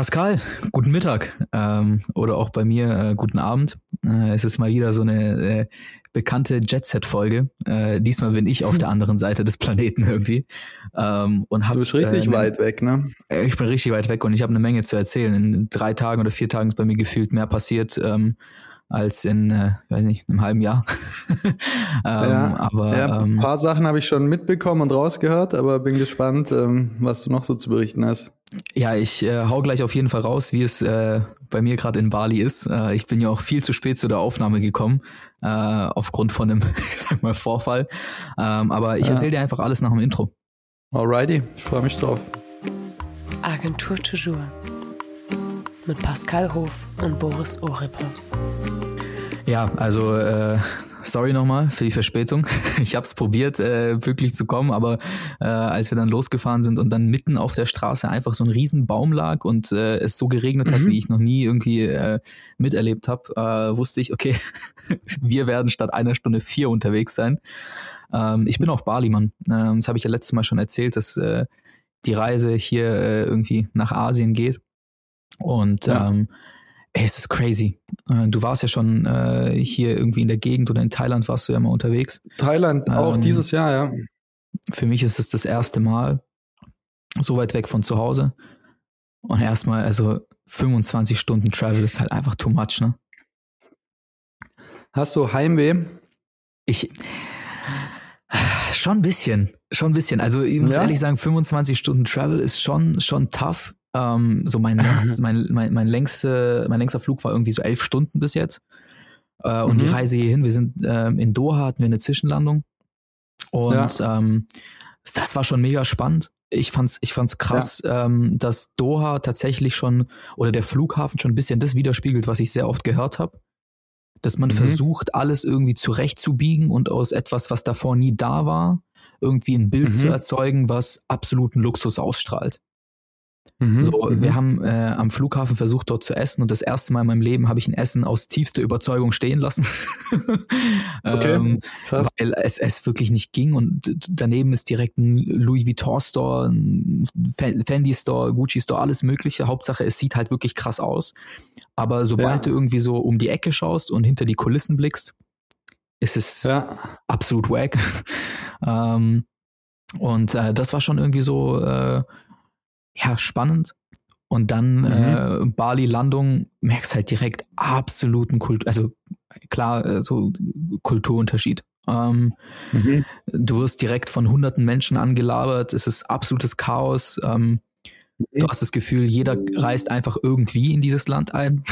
Pascal, guten Mittag ähm, oder auch bei mir äh, guten Abend. Äh, es ist mal wieder so eine äh, bekannte Jet-Set-Folge. Äh, diesmal bin ich auf der anderen Seite des Planeten irgendwie. Ähm, und hab, du bist richtig äh, weit weg, ne? Ich bin richtig weit weg und ich habe eine Menge zu erzählen. In drei Tagen oder vier Tagen ist bei mir gefühlt mehr passiert. Ähm, als in, äh, weiß nicht, einem halben Jahr. ähm, ja, aber ja, ein ähm, paar Sachen habe ich schon mitbekommen und rausgehört, aber bin gespannt, ähm, was du noch so zu berichten hast. Ja, ich äh, hau gleich auf jeden Fall raus, wie es äh, bei mir gerade in Bali ist. Äh, ich bin ja auch viel zu spät zu der Aufnahme gekommen, äh, aufgrund von einem, ich sag mal, Vorfall. Ähm, aber ich ja. erzähle dir einfach alles nach dem Intro. Alrighty, ich freue mich drauf. Agentur Toujours mit Pascal Hof und Boris Oripper. Ja, also äh, sorry nochmal für die Verspätung. Ich habe es probiert, äh, wirklich zu kommen, aber äh, als wir dann losgefahren sind und dann mitten auf der Straße einfach so ein riesen Baum lag und äh, es so geregnet hat, mhm. wie ich noch nie irgendwie äh, miterlebt habe, äh, wusste ich, okay, wir werden statt einer Stunde vier unterwegs sein. Ähm, ich bin auf Bali, Mann. Ähm, das habe ich ja letztes Mal schon erzählt, dass äh, die Reise hier äh, irgendwie nach Asien geht. Und ja. ähm, Ey, es ist crazy. Äh, du warst ja schon äh, hier irgendwie in der Gegend oder in Thailand warst du ja mal unterwegs. Thailand, ähm, auch dieses Jahr, ja. Für mich ist es das erste Mal so weit weg von zu Hause. Und erstmal, also 25 Stunden Travel ist halt einfach too much, ne? Hast du Heimweh? Ich. Schon ein bisschen, schon ein bisschen. Also ich muss ja? ehrlich sagen, 25 Stunden Travel ist schon, schon tough. Ähm, so mein, längst, mein, mein, mein, längste, mein längster Flug war irgendwie so elf Stunden bis jetzt. Äh, und mhm. die Reise hierhin, wir sind ähm, in Doha, hatten wir eine Zwischenlandung. Und ja. ähm, das war schon mega spannend. Ich fand's, ich fand's krass, ja. ähm, dass Doha tatsächlich schon oder der Flughafen schon ein bisschen das widerspiegelt, was ich sehr oft gehört habe. Dass man mhm. versucht, alles irgendwie zurechtzubiegen und aus etwas, was davor nie da war, irgendwie ein Bild mhm. zu erzeugen, was absoluten Luxus ausstrahlt. Mhm, so, mhm. wir haben äh, am Flughafen versucht, dort zu essen und das erste Mal in meinem Leben habe ich ein Essen aus tiefster Überzeugung stehen lassen. okay, ähm, weil es, es wirklich nicht ging und daneben ist direkt ein Louis Vuitton Store, ein Fendi Store, Gucci Store, alles mögliche. Hauptsache, es sieht halt wirklich krass aus. Aber sobald ja. du irgendwie so um die Ecke schaust und hinter die Kulissen blickst, ist es ja. absolut wack. ähm, und äh, das war schon irgendwie so äh, ja, spannend. Und dann mhm. äh, Bali-Landung, merkst halt direkt absoluten Kult, also klar, äh, so Kulturunterschied. Ähm, mhm. Du wirst direkt von hunderten Menschen angelabert, es ist absolutes Chaos. Ähm, mhm. Du hast das Gefühl, jeder reist einfach irgendwie in dieses Land ein.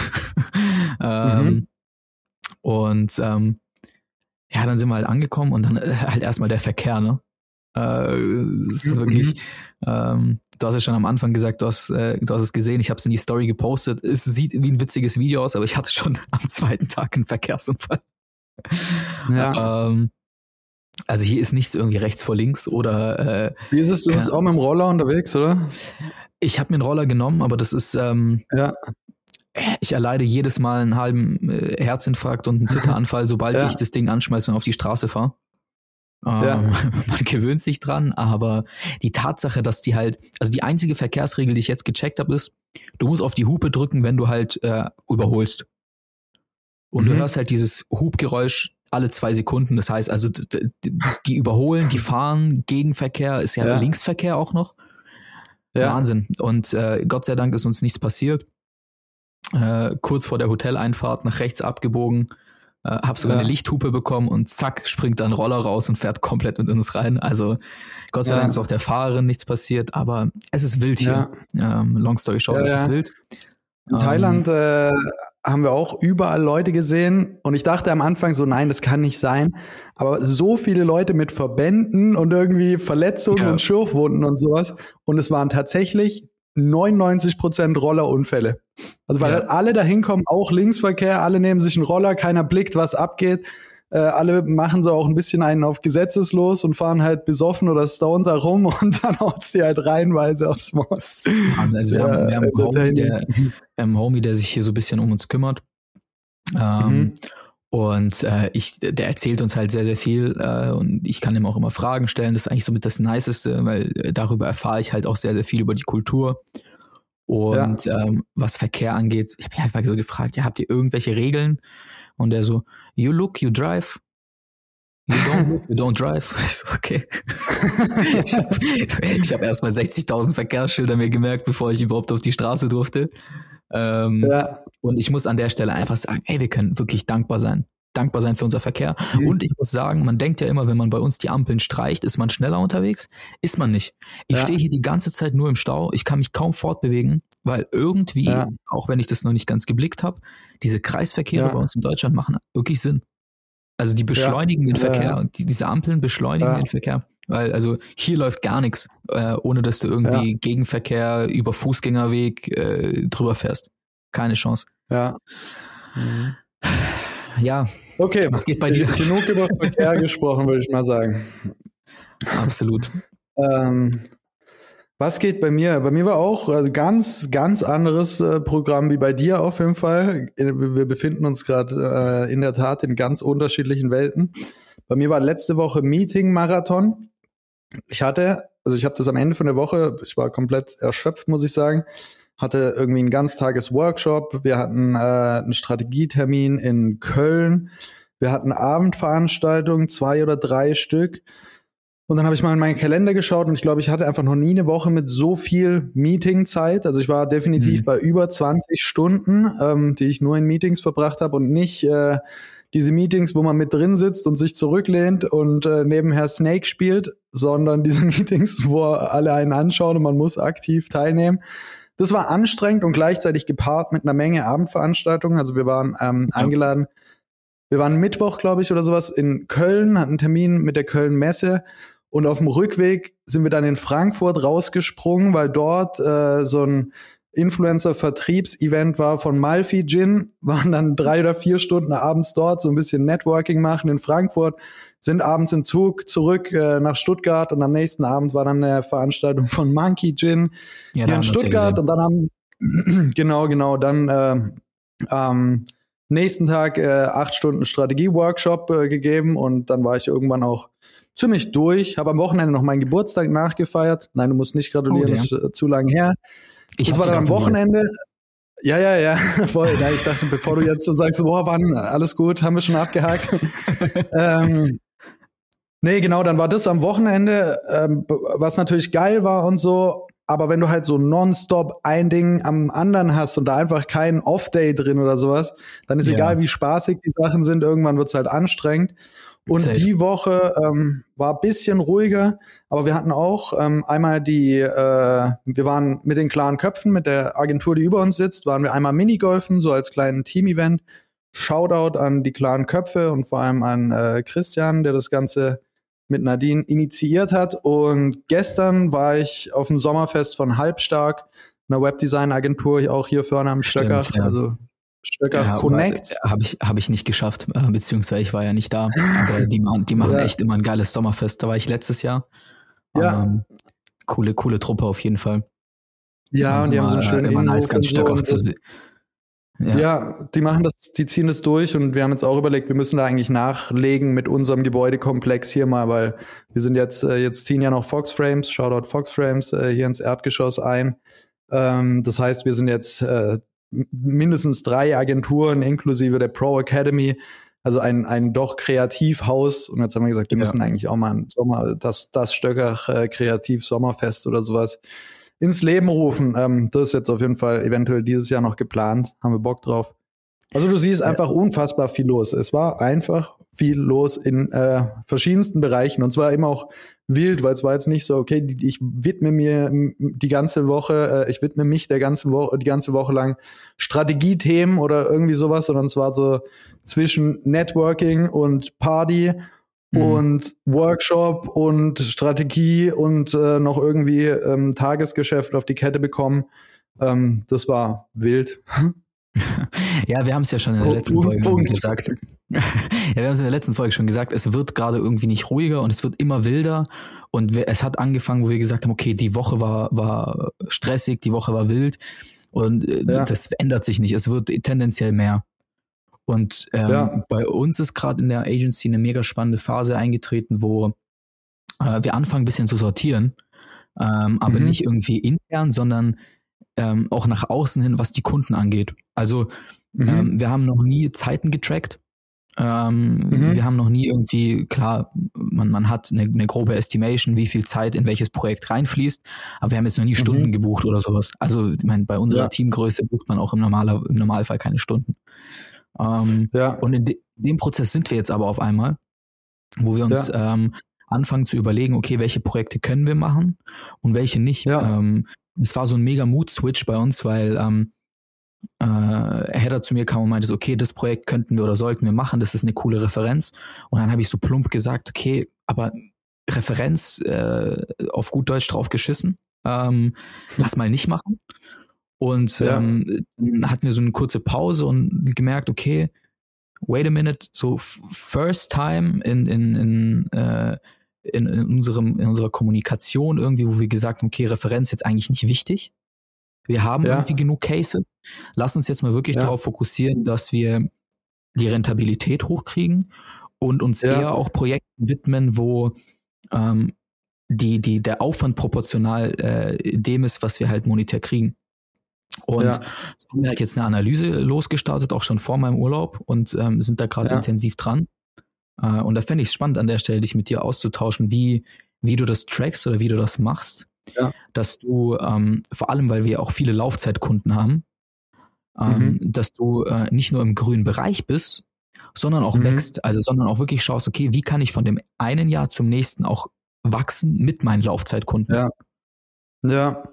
ähm, mhm. Und ähm, ja, dann sind wir halt angekommen und dann äh, halt erstmal der Verkehr, ne? Äh, es ist wirklich, mhm. ähm, du hast ja schon am Anfang gesagt, du hast, äh, du hast es gesehen, ich habe es in die Story gepostet. Es sieht wie ein witziges Video aus, aber ich hatte schon am zweiten Tag einen Verkehrsunfall. Ja. Ähm, also hier ist nichts irgendwie rechts vor links oder äh, Wie ist es, du bist auch mit dem Roller unterwegs, oder? Ich habe mir einen Roller genommen, aber das ist ähm, ja. Ich erleide jedes Mal einen halben äh, Herzinfarkt und einen Zitteranfall, sobald ja. ich das Ding anschmeiße und auf die Straße fahre. Ja. Ähm, man gewöhnt sich dran, aber die Tatsache, dass die halt, also die einzige Verkehrsregel, die ich jetzt gecheckt habe, ist, du musst auf die Hupe drücken, wenn du halt äh, überholst. Und mhm. du hörst halt dieses Hubgeräusch alle zwei Sekunden. Das heißt also, die überholen, die fahren, Gegenverkehr ist ja, ja. Linksverkehr auch noch. Ja. Wahnsinn. Und äh, Gott sei Dank ist uns nichts passiert. Äh, kurz vor der Hoteleinfahrt nach rechts abgebogen, äh, hab sogar ja. eine Lichthupe bekommen und zack, springt dann Roller raus und fährt komplett mit uns rein. Also Gott sei ja. Dank ist auch der Fahrerin nichts passiert, aber es ist wild hier. Ja. Ähm, long story short, es ist wild. In ähm, Thailand äh, haben wir auch überall Leute gesehen und ich dachte am Anfang so, nein, das kann nicht sein. Aber so viele Leute mit Verbänden und irgendwie Verletzungen ja. und Schürfwunden und sowas. Und es waren tatsächlich 99 Prozent Rollerunfälle. Also weil ja. halt alle da hinkommen, auch Linksverkehr, alle nehmen sich einen Roller, keiner blickt, was abgeht. Äh, alle machen so auch ein bisschen einen auf gesetzeslos und fahren halt besoffen oder stoned da rum und dann haut sie halt reihenweise aufs Maul. Also wir, haben, wir haben einen Homie, der, ähm, Homie, der sich hier so ein bisschen um uns kümmert. Ähm, mhm. Und äh, ich, der erzählt uns halt sehr, sehr viel äh, und ich kann ihm auch immer Fragen stellen. Das ist eigentlich somit das Niceste, weil äh, darüber erfahre ich halt auch sehr, sehr viel über die Kultur. Und ja. ähm, was Verkehr angeht, ich habe mich einfach so gefragt, ja, habt ihr irgendwelche Regeln? Und er so, you look, you drive. You don't look, you don't drive. Ich so, okay. ich habe hab erstmal 60.000 Verkehrsschilder mir gemerkt, bevor ich überhaupt auf die Straße durfte. Ähm, ja. Und ich muss an der Stelle einfach sagen, ey, wir können wirklich dankbar sein dankbar sein für unser Verkehr. Mhm. Und ich muss sagen, man denkt ja immer, wenn man bei uns die Ampeln streicht, ist man schneller unterwegs. Ist man nicht. Ich ja. stehe hier die ganze Zeit nur im Stau. Ich kann mich kaum fortbewegen, weil irgendwie, ja. auch wenn ich das noch nicht ganz geblickt habe, diese Kreisverkehre bei uns in Deutschland machen wirklich Sinn. Also die beschleunigen den Verkehr und die, diese Ampeln beschleunigen den Verkehr. Weil also hier läuft gar nichts, äh, ohne dass du irgendwie Gegenverkehr über Fußgängerweg äh, drüber fährst. Keine Chance. Ja. Mhm ja. Okay, was geht bei dir? Genug über Verkehr gesprochen, würde ich mal sagen. Absolut. Ähm, was geht bei mir? Bei mir war auch also ganz, ganz anderes äh, Programm wie bei dir auf jeden Fall. Wir befinden uns gerade äh, in der Tat in ganz unterschiedlichen Welten. Bei mir war letzte Woche Meeting-Marathon. Ich hatte, also ich habe das am Ende von der Woche, ich war komplett erschöpft, muss ich sagen hatte irgendwie einen Ganztages-Workshop, wir hatten äh, einen Strategietermin in Köln, wir hatten Abendveranstaltungen, zwei oder drei Stück. Und dann habe ich mal in meinen Kalender geschaut und ich glaube, ich hatte einfach noch nie eine Woche mit so viel Meetingzeit. Also ich war definitiv mhm. bei über 20 Stunden, ähm, die ich nur in Meetings verbracht habe und nicht äh, diese Meetings, wo man mit drin sitzt und sich zurücklehnt und äh, nebenher Snake spielt, sondern diese Meetings, wo alle einen anschauen und man muss aktiv teilnehmen. Das war anstrengend und gleichzeitig gepaart mit einer Menge Abendveranstaltungen. Also wir waren ähm, eingeladen. Wir waren Mittwoch, glaube ich, oder sowas in Köln, hatten einen Termin mit der Köln Messe. Und auf dem Rückweg sind wir dann in Frankfurt rausgesprungen, weil dort äh, so ein Influencer-Vertriebsevent war von Malfi Gin, waren dann drei oder vier Stunden abends dort, so ein bisschen Networking machen in Frankfurt, sind abends in Zug zurück äh, nach Stuttgart und am nächsten Abend war dann eine Veranstaltung von Monkey Gin ja, hier in Stuttgart und dann haben, genau, genau, dann äh, am nächsten Tag äh, acht Stunden Strategie-Workshop äh, gegeben und dann war ich irgendwann auch ziemlich durch, habe am Wochenende noch meinen Geburtstag nachgefeiert. Nein, du musst nicht gratulieren, oh, ja. das ist äh, zu lang her. Ich das war dann am Wochenende. Ja, ja, ja, voll. Ja, ich dachte, bevor du jetzt so sagst, boah, wann, alles gut, haben wir schon abgehakt. ähm, nee, genau, dann war das am Wochenende, ähm, was natürlich geil war und so. Aber wenn du halt so nonstop ein Ding am anderen hast und da einfach kein Off-Day drin oder sowas, dann ist ja. egal, wie spaßig die Sachen sind, irgendwann wird's halt anstrengend. Und Safe. die Woche ähm, war bisschen ruhiger, aber wir hatten auch ähm, einmal die, äh, wir waren mit den klaren Köpfen, mit der Agentur, die über uns sitzt, waren wir einmal Minigolfen, so als kleinen Team-Event. Shoutout an die klaren Köpfe und vor allem an äh, Christian, der das Ganze mit Nadine initiiert hat. Und gestern war ich auf dem Sommerfest von Halbstark, einer Webdesign-Agentur, auch hier vorne am Stöcker. Ja. Also Stöcker ja, Connect. Habe ich, hab ich nicht geschafft, äh, beziehungsweise ich war ja nicht da. Aber die, die machen ja. echt immer ein geiles Sommerfest. Da war ich letztes Jahr. Ja. Ähm, coole, coole Truppe auf jeden Fall. Ja, und die haben so einen schönen immer nice, ganz Stöcker so zu sehen. Ja. ja. die machen das, die ziehen das durch und wir haben jetzt auch überlegt, wir müssen da eigentlich nachlegen mit unserem Gebäudekomplex hier mal, weil wir sind jetzt, äh, jetzt ziehen ja noch Fox Frames, Shoutout Fox Frames, äh, hier ins Erdgeschoss ein. Ähm, das heißt, wir sind jetzt äh, mindestens drei Agenturen inklusive der Pro Academy, also ein, ein doch Kreativhaus. Und jetzt haben wir gesagt, wir ja. müssen eigentlich auch mal ein Sommer, das, das Stöcker äh, Kreativ Sommerfest oder sowas ins Leben rufen. Ähm, das ist jetzt auf jeden Fall eventuell dieses Jahr noch geplant. Haben wir Bock drauf. Also du siehst einfach unfassbar viel los. Es war einfach viel los in äh, verschiedensten Bereichen und zwar immer auch wild, weil es war jetzt nicht so, okay, ich widme mir die ganze Woche, äh, ich widme mich der ganzen Woche, die ganze Woche lang Strategiethemen oder irgendwie sowas, sondern es war so zwischen Networking und Party mhm. und Workshop und Strategie und äh, noch irgendwie ähm, Tagesgeschäft auf die Kette bekommen. Ähm, das war wild. ja, wir haben es ja schon in der letzten Folge gesagt. ja, wir haben es in der letzten Folge schon gesagt, es wird gerade irgendwie nicht ruhiger und es wird immer wilder. Und es hat angefangen, wo wir gesagt haben, okay, die Woche war, war stressig, die Woche war wild. Und äh, ja. das ändert sich nicht. Es wird tendenziell mehr. Und ähm, ja. bei uns ist gerade in der Agency eine mega spannende Phase eingetreten, wo äh, wir anfangen, ein bisschen zu sortieren. Ähm, aber mhm. nicht irgendwie intern, sondern ähm, auch nach außen hin, was die Kunden angeht. Also mhm. ähm, wir haben noch nie Zeiten getrackt. Ähm, mhm. Wir haben noch nie irgendwie, klar, man, man hat eine, eine grobe Estimation, wie viel Zeit in welches Projekt reinfließt, aber wir haben jetzt noch nie mhm. Stunden gebucht oder sowas. Also ich meine, bei unserer ja. Teamgröße bucht man auch im, normaler, im Normalfall keine Stunden. Ähm, ja. Und in, de, dem Prozess sind wir jetzt aber auf einmal, wo wir uns ja. ähm, anfangen zu überlegen, okay, welche Projekte können wir machen und welche nicht. Ja. Ähm, es war so ein mega Mood-Switch bei uns, weil ähm, äh, Header zu mir kam und meinte, okay, das Projekt könnten wir oder sollten wir machen, das ist eine coole Referenz. Und dann habe ich so plump gesagt, okay, aber Referenz äh, auf gut Deutsch drauf geschissen, ähm, lass mal nicht machen. Und ja. ähm, dann hatten wir so eine kurze Pause und gemerkt, okay, wait a minute, so first time in, in, in, äh, in, in, unserem, in unserer Kommunikation irgendwie, wo wir gesagt haben, okay, Referenz jetzt eigentlich nicht wichtig. Wir haben ja. irgendwie genug Cases. Lass uns jetzt mal wirklich ja. darauf fokussieren, dass wir die Rentabilität hochkriegen und uns ja. eher auch Projekten widmen, wo ähm, die, die, der Aufwand proportional äh, dem ist, was wir halt monetär kriegen. Und ja. haben wir halt jetzt eine Analyse losgestartet, auch schon vor meinem Urlaub und ähm, sind da gerade ja. intensiv dran. Äh, und da fände ich es spannend, an der Stelle dich mit dir auszutauschen, wie, wie du das trackst oder wie du das machst. Ja. Dass du, ähm, vor allem, weil wir auch viele Laufzeitkunden haben, ähm, mhm. dass du äh, nicht nur im grünen Bereich bist, sondern auch mhm. wächst, also sondern auch wirklich schaust, okay, wie kann ich von dem einen Jahr zum nächsten auch wachsen mit meinen Laufzeitkunden? Ja. Ja,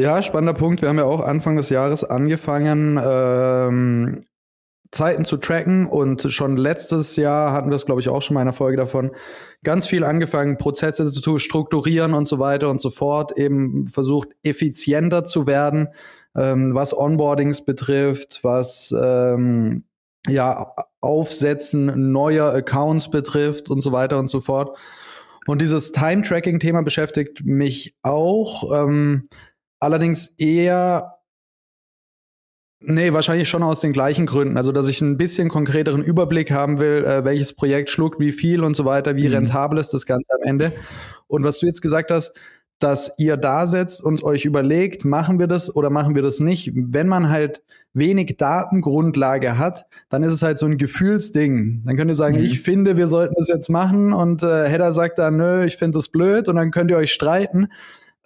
ja, spannender Punkt. Wir haben ja auch Anfang des Jahres angefangen, ähm, Zeiten zu tracken und schon letztes Jahr hatten wir es, glaube ich, auch schon mal in einer Folge davon, ganz viel angefangen, Prozesse zu strukturieren und so weiter und so fort, eben versucht, effizienter zu werden, ähm, was Onboardings betrifft, was ähm, ja, Aufsetzen neuer Accounts betrifft und so weiter und so fort. Und dieses Time-Tracking-Thema beschäftigt mich auch. Ähm, Allerdings eher Nee, wahrscheinlich schon aus den gleichen Gründen. Also, dass ich ein bisschen konkreteren Überblick haben will, äh, welches Projekt schluckt wie viel und so weiter, wie mhm. rentabel ist das Ganze am Ende. Und was du jetzt gesagt hast, dass ihr da setzt und euch überlegt, machen wir das oder machen wir das nicht. Wenn man halt wenig Datengrundlage hat, dann ist es halt so ein Gefühlsding. Dann könnt ihr sagen, mhm. ich finde, wir sollten das jetzt machen und äh, Hedda sagt dann, nö, ich finde das blöd und dann könnt ihr euch streiten.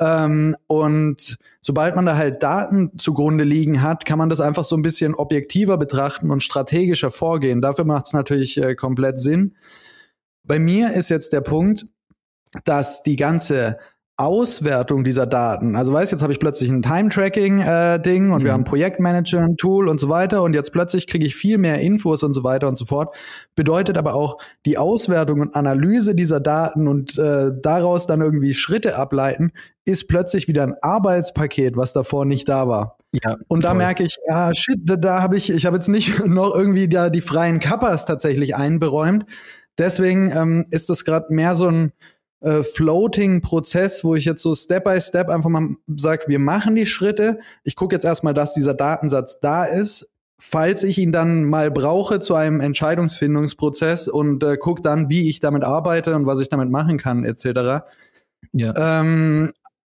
Ähm, und sobald man da halt Daten zugrunde liegen hat, kann man das einfach so ein bisschen objektiver betrachten und strategischer vorgehen. Dafür macht es natürlich äh, komplett Sinn. Bei mir ist jetzt der Punkt, dass die ganze Auswertung dieser Daten. Also weißt, jetzt habe ich plötzlich ein Time-Tracking-Ding äh, und mhm. wir haben Projektmanager, ein Tool und so weiter und jetzt plötzlich kriege ich viel mehr Infos und so weiter und so fort. Bedeutet aber auch die Auswertung und Analyse dieser Daten und äh, daraus dann irgendwie Schritte ableiten, ist plötzlich wieder ein Arbeitspaket, was davor nicht da war. Ja, und da voll. merke ich, ah shit, da, da habe ich, ich habe jetzt nicht noch irgendwie da die freien Kappas tatsächlich einberäumt. Deswegen ähm, ist das gerade mehr so ein äh, Floating-Prozess, wo ich jetzt so Step by Step einfach mal sage, wir machen die Schritte. Ich gucke jetzt erstmal, dass dieser Datensatz da ist, falls ich ihn dann mal brauche zu einem Entscheidungsfindungsprozess und äh, gucke dann, wie ich damit arbeite und was ich damit machen kann, etc. Ja. Ähm,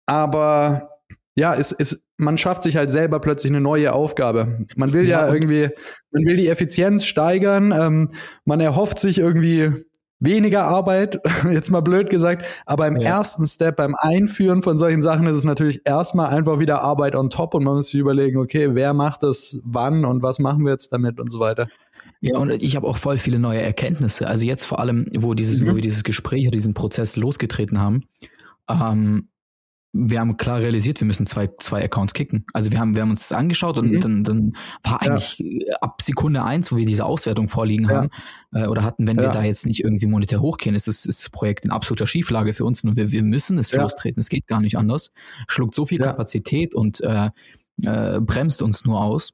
aber ja, es, es, man schafft sich halt selber plötzlich eine neue Aufgabe. Man will ja, ja irgendwie, man will die Effizienz steigern, ähm, man erhofft sich irgendwie weniger Arbeit, jetzt mal blöd gesagt, aber im ja. ersten Step beim Einführen von solchen Sachen ist es natürlich erstmal einfach wieder Arbeit on top und man muss sich überlegen, okay, wer macht das wann und was machen wir jetzt damit und so weiter. Ja, und ich habe auch voll viele neue Erkenntnisse. Also jetzt vor allem, wo dieses, mhm. wo wir dieses Gespräch oder diesen Prozess losgetreten haben, ähm, wir haben klar realisiert, wir müssen zwei, zwei Accounts kicken. Also wir haben, wir haben uns das angeschaut und mhm. dann, dann war eigentlich ja. ab Sekunde eins, wo wir diese Auswertung vorliegen ja. haben äh, oder hatten, wenn ja. wir da jetzt nicht irgendwie monetär hochgehen, ist das, ist das Projekt in absoluter Schieflage für uns und wir, wir müssen es lostreten. Es geht gar nicht anders. Schluckt so viel Kapazität und äh, äh, bremst uns nur aus.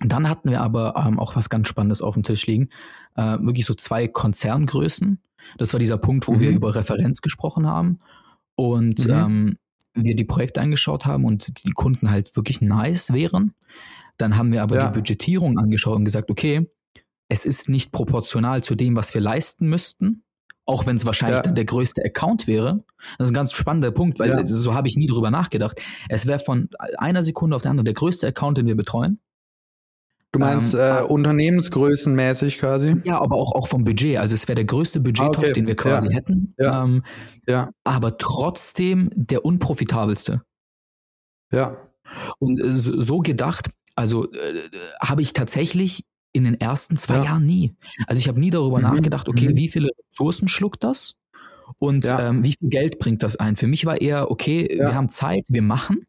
dann hatten wir aber ähm, auch was ganz Spannendes auf dem Tisch liegen. Äh, wirklich so zwei Konzerngrößen. Das war dieser Punkt, wo mhm. wir über Referenz gesprochen haben. Und mhm. ähm, wir die Projekte angeschaut haben und die Kunden halt wirklich nice wären. Dann haben wir aber ja. die Budgetierung angeschaut und gesagt, okay, es ist nicht proportional zu dem, was wir leisten müssten. Auch wenn es wahrscheinlich Ja. dann der größte Account wäre. Das ist ein ganz spannender Punkt, weil Ja. so habe ich nie drüber nachgedacht. Es wäre von einer Sekunde auf der andere der größte Account, den wir betreuen. Du meinst Ähm, äh, ah. Unternehmensgrößenmäßig quasi? Ja, aber auch, auch vom Budget. Also es wäre der größte Budgettopf, Ah, okay. den wir quasi Ja. hätten. Ja. Ähm, Ja, aber trotzdem der unprofitabelste. ja, Und äh, so so gedacht, also äh, habe ich tatsächlich in den ersten zwei Ja. Jahren nie. Also ich habe nie darüber Mhm, nachgedacht, okay, mhm. wie viele Ressourcen schluckt das? Und Ja. ähm, wie viel Geld bringt das ein? Für mich war eher, okay, Ja. wir haben Zeit, wir machen.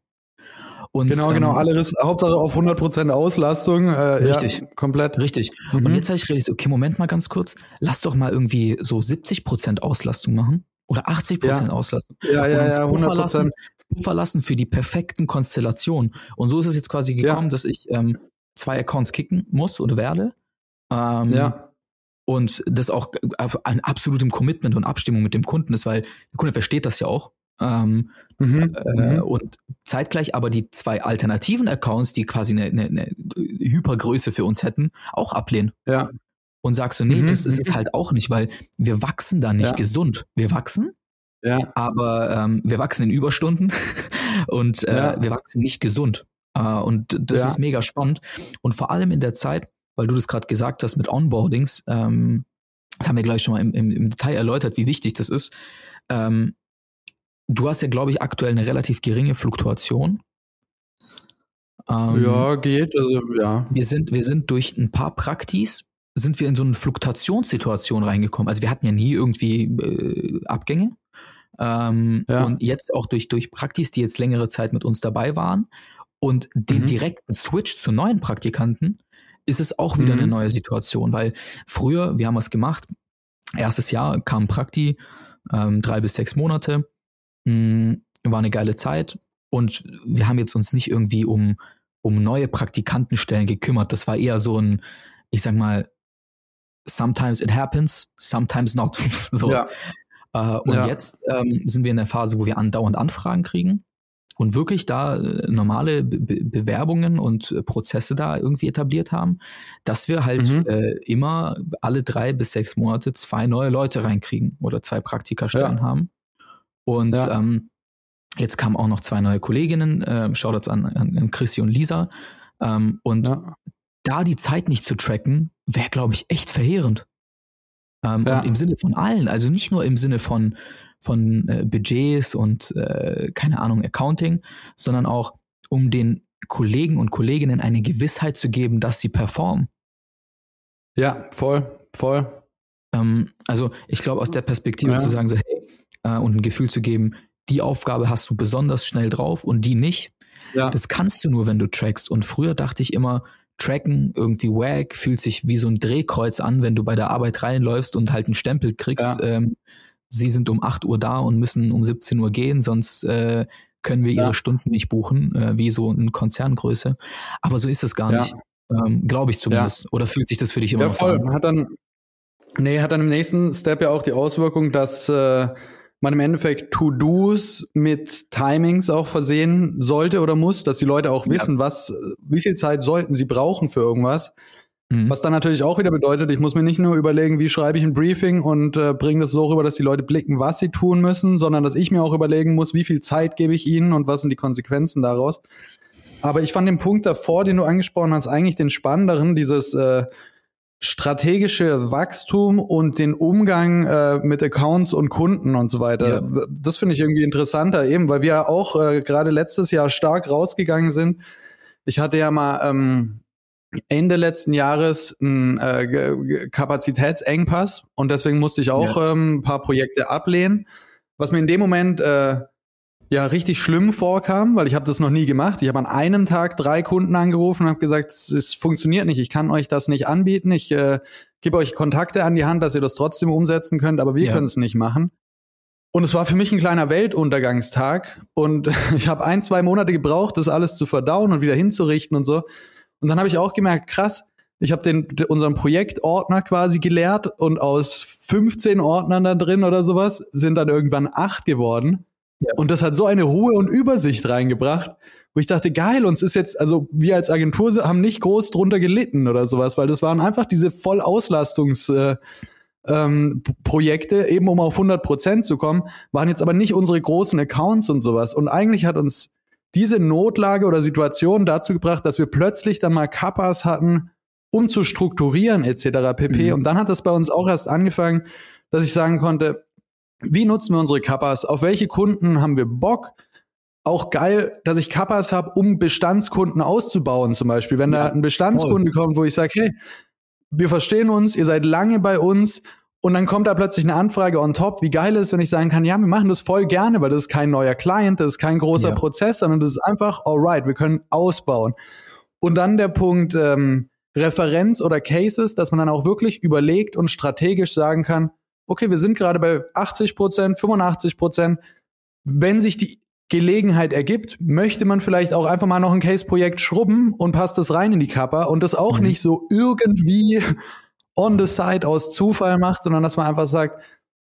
Und, genau, genau. ähm, Alle Riss, Hauptsache auf 100% Auslastung. Äh, Richtig. Ja, komplett. Richtig. Mhm. Und jetzt habe ich realisiert, okay, Moment mal ganz kurz, lass doch mal irgendwie so 70% Auslastung machen oder 80% Ja. Auslastung. Ja, und ja, ja, Puffer 100%. lassen, Puffer lassen für die perfekten Konstellationen. Und so ist es jetzt quasi gekommen, dass ich ähm, zwei Accounts kicken muss oder werde. Ähm, Ja, Und das auch an absolutem Commitment und Abstimmung mit dem Kunden ist, weil der Kunde versteht das ja auch. Ähm, mhm. äh, mhm. und zeitgleich aber die zwei alternativen Accounts, die quasi eine, eine, eine Hypergröße für uns hätten, auch ablehnen. ja, Und sagst du, nee, Mhm, das ist es mhm. halt auch nicht, weil wir wachsen da nicht Ja. gesund. Wir wachsen, ja, aber ähm, wir wachsen in Überstunden und äh, Ja. wir wachsen nicht gesund. Äh, und das ist mega spannend. Und vor allem in der Zeit, weil du das gerade gesagt hast mit Onboardings, ähm, das haben wir gleich schon mal im, im, im Detail erläutert, wie wichtig das ist. Ähm, du hast ja, glaube ich, aktuell eine relativ geringe Fluktuation. Ähm, ja, geht. Also, ja. wir sind, wir sind durch ein paar Praktis sind wir in so eine Fluktuationssituation reingekommen. Also wir hatten ja nie irgendwie äh, Abgänge. Ähm, Ja. Und jetzt auch durch, durch Praktis, die jetzt längere Zeit mit uns dabei waren und den Mhm. direkten Switch zu neuen Praktikanten, ist es auch wieder Mhm. eine neue Situation. Weil früher, wir haben was gemacht, erstes Jahr kam Prakti, ähm, drei bis sechs Monate, mh, war eine geile Zeit und wir haben jetzt uns nicht irgendwie um, um neue Praktikantenstellen gekümmert. Das war eher so ein, ich sag mal, sometimes it happens, sometimes not. so. Ja. Äh, und Ja. jetzt ähm, sind wir in der Phase, wo wir andauernd Anfragen kriegen und wirklich da äh, normale Be Be Bewerbungen und Prozesse da irgendwie etabliert haben, dass wir halt Mhm. äh, immer alle drei bis sechs Monate zwei neue Leute reinkriegen oder zwei Praktikastellen Ja. haben. Und Ja. ähm, jetzt kamen auch noch zwei neue Kolleginnen, äh, Shoutouts an, an, an Chrissy und Lisa. Ähm, und Ja. da die Zeit nicht zu tracken, wäre, glaube ich, echt verheerend. Ähm, Ja. Und im Sinne von allen, also nicht nur im Sinne von, von äh, Budgets und äh, keine Ahnung, Accounting, sondern auch um den Kollegen und Kolleginnen eine Gewissheit zu geben, dass sie performen. ja, voll, voll. Ähm, also ich glaube, aus der Perspektive Ja. zu sagen, so, hey, äh, und ein Gefühl zu geben, die Aufgabe hast du besonders schnell drauf und die nicht, Ja, Das kannst du nur, wenn du trackst. Und früher dachte ich immer, tracken, irgendwie wack, fühlt sich wie so ein Drehkreuz an, wenn du bei der Arbeit reinläufst und halt einen Stempel kriegst. Ähm, sie sind um 8 Uhr da und müssen um 17 Uhr gehen, sonst äh, können wir ihre Ja. Stunden nicht buchen, äh, wie so eine Konzerngröße. Aber so ist es gar Ja. nicht. Ähm, Glaube ich zumindest. Oder fühlt sich das für dich immer ja voll. an? Hat dann, nee, hat dann im nächsten Step ja auch die Auswirkung, dass äh, man im Endeffekt To-Dos mit Timings auch versehen sollte oder muss, dass die Leute auch Ja. wissen, was, äh, wie viel Zeit sollten sie brauchen für irgendwas. Mhm. Was dann natürlich auch wieder bedeutet, ich muss mir nicht nur überlegen, wie schreibe ich ein Briefing und äh, bringe das so rüber, dass die Leute blicken, was sie tun müssen, sondern dass ich mir auch überlegen muss, wie viel Zeit gebe ich ihnen und was sind die Konsequenzen daraus. Aber ich fand den Punkt davor, den du angesprochen hast, eigentlich den spannenderen, dieses äh, strategische Wachstum und den Umgang äh, mit Accounts und Kunden und so weiter. Ja. Das finde ich irgendwie interessanter, eben, weil wir ja auch äh, gerade letztes Jahr stark rausgegangen sind. Ich hatte ja mal ähm, Ende letzten Jahres einen äh, Kapazitätsengpass und deswegen musste ich auch ähm, ein paar Projekte ablehnen, was mir in dem Moment äh, ja richtig schlimm vorkam, weil ich habe das noch nie gemacht. Ich habe an einem Tag drei Kunden angerufen und habe gesagt, es, es funktioniert nicht, ich kann euch das nicht anbieten, ich äh, gebe euch Kontakte an die Hand, dass ihr das trotzdem umsetzen könnt, aber wir Ja. können es nicht machen. Und es war für mich ein kleiner Weltuntergangstag und ich habe ein, zwei Monate gebraucht, das alles zu verdauen und wieder hinzurichten und so. Und dann habe ich auch gemerkt, krass, ich habe den unseren Projektordner quasi geleert und aus 15 Ordnern da drin oder sowas sind dann irgendwann acht geworden. Ja. Und das hat so eine Ruhe und Übersicht reingebracht, wo ich dachte, geil, uns ist jetzt, also wir als Agentur haben nicht groß drunter gelitten oder sowas, weil das waren einfach diese Vollauslastungs äh, ähm, Projekte, eben um auf 100 Prozent zu kommen, waren jetzt aber nicht unsere großen Accounts und sowas. Und eigentlich hat uns diese Notlage oder Situation dazu gebracht, dass wir plötzlich dann mal Kappas hatten, um zu strukturieren etc. pp. Mhm. Und dann hat das bei uns auch erst angefangen, dass ich sagen konnte, wie nutzen wir unsere Kappas? Auf welche Kunden haben wir Bock? Auch geil, dass ich Kappas habe, um Bestandskunden auszubauen, zum Beispiel. Wenn ja, da ein Bestandskunde voll. kommt, wo ich sage, hey, wir verstehen uns, ihr seid lange bei uns, und dann kommt da plötzlich eine Anfrage on top. Wie geil ist, wenn ich sagen kann, ja, wir machen das voll gerne, weil das ist kein neuer Client, das ist kein großer ja. Prozess, sondern das ist einfach alright, wir können ausbauen. Und dann der Punkt ähm, Referenz oder Cases, dass man dann auch wirklich überlegt und strategisch sagen kann, okay, wir sind gerade bei 80 Prozent, 85 Prozent. Wenn sich die Gelegenheit ergibt, möchte man vielleicht auch einfach mal noch ein Case-Projekt schrubben und passt das rein in die Kappa und das auch mhm. nicht so irgendwie on the side aus Zufall macht, sondern dass man einfach sagt,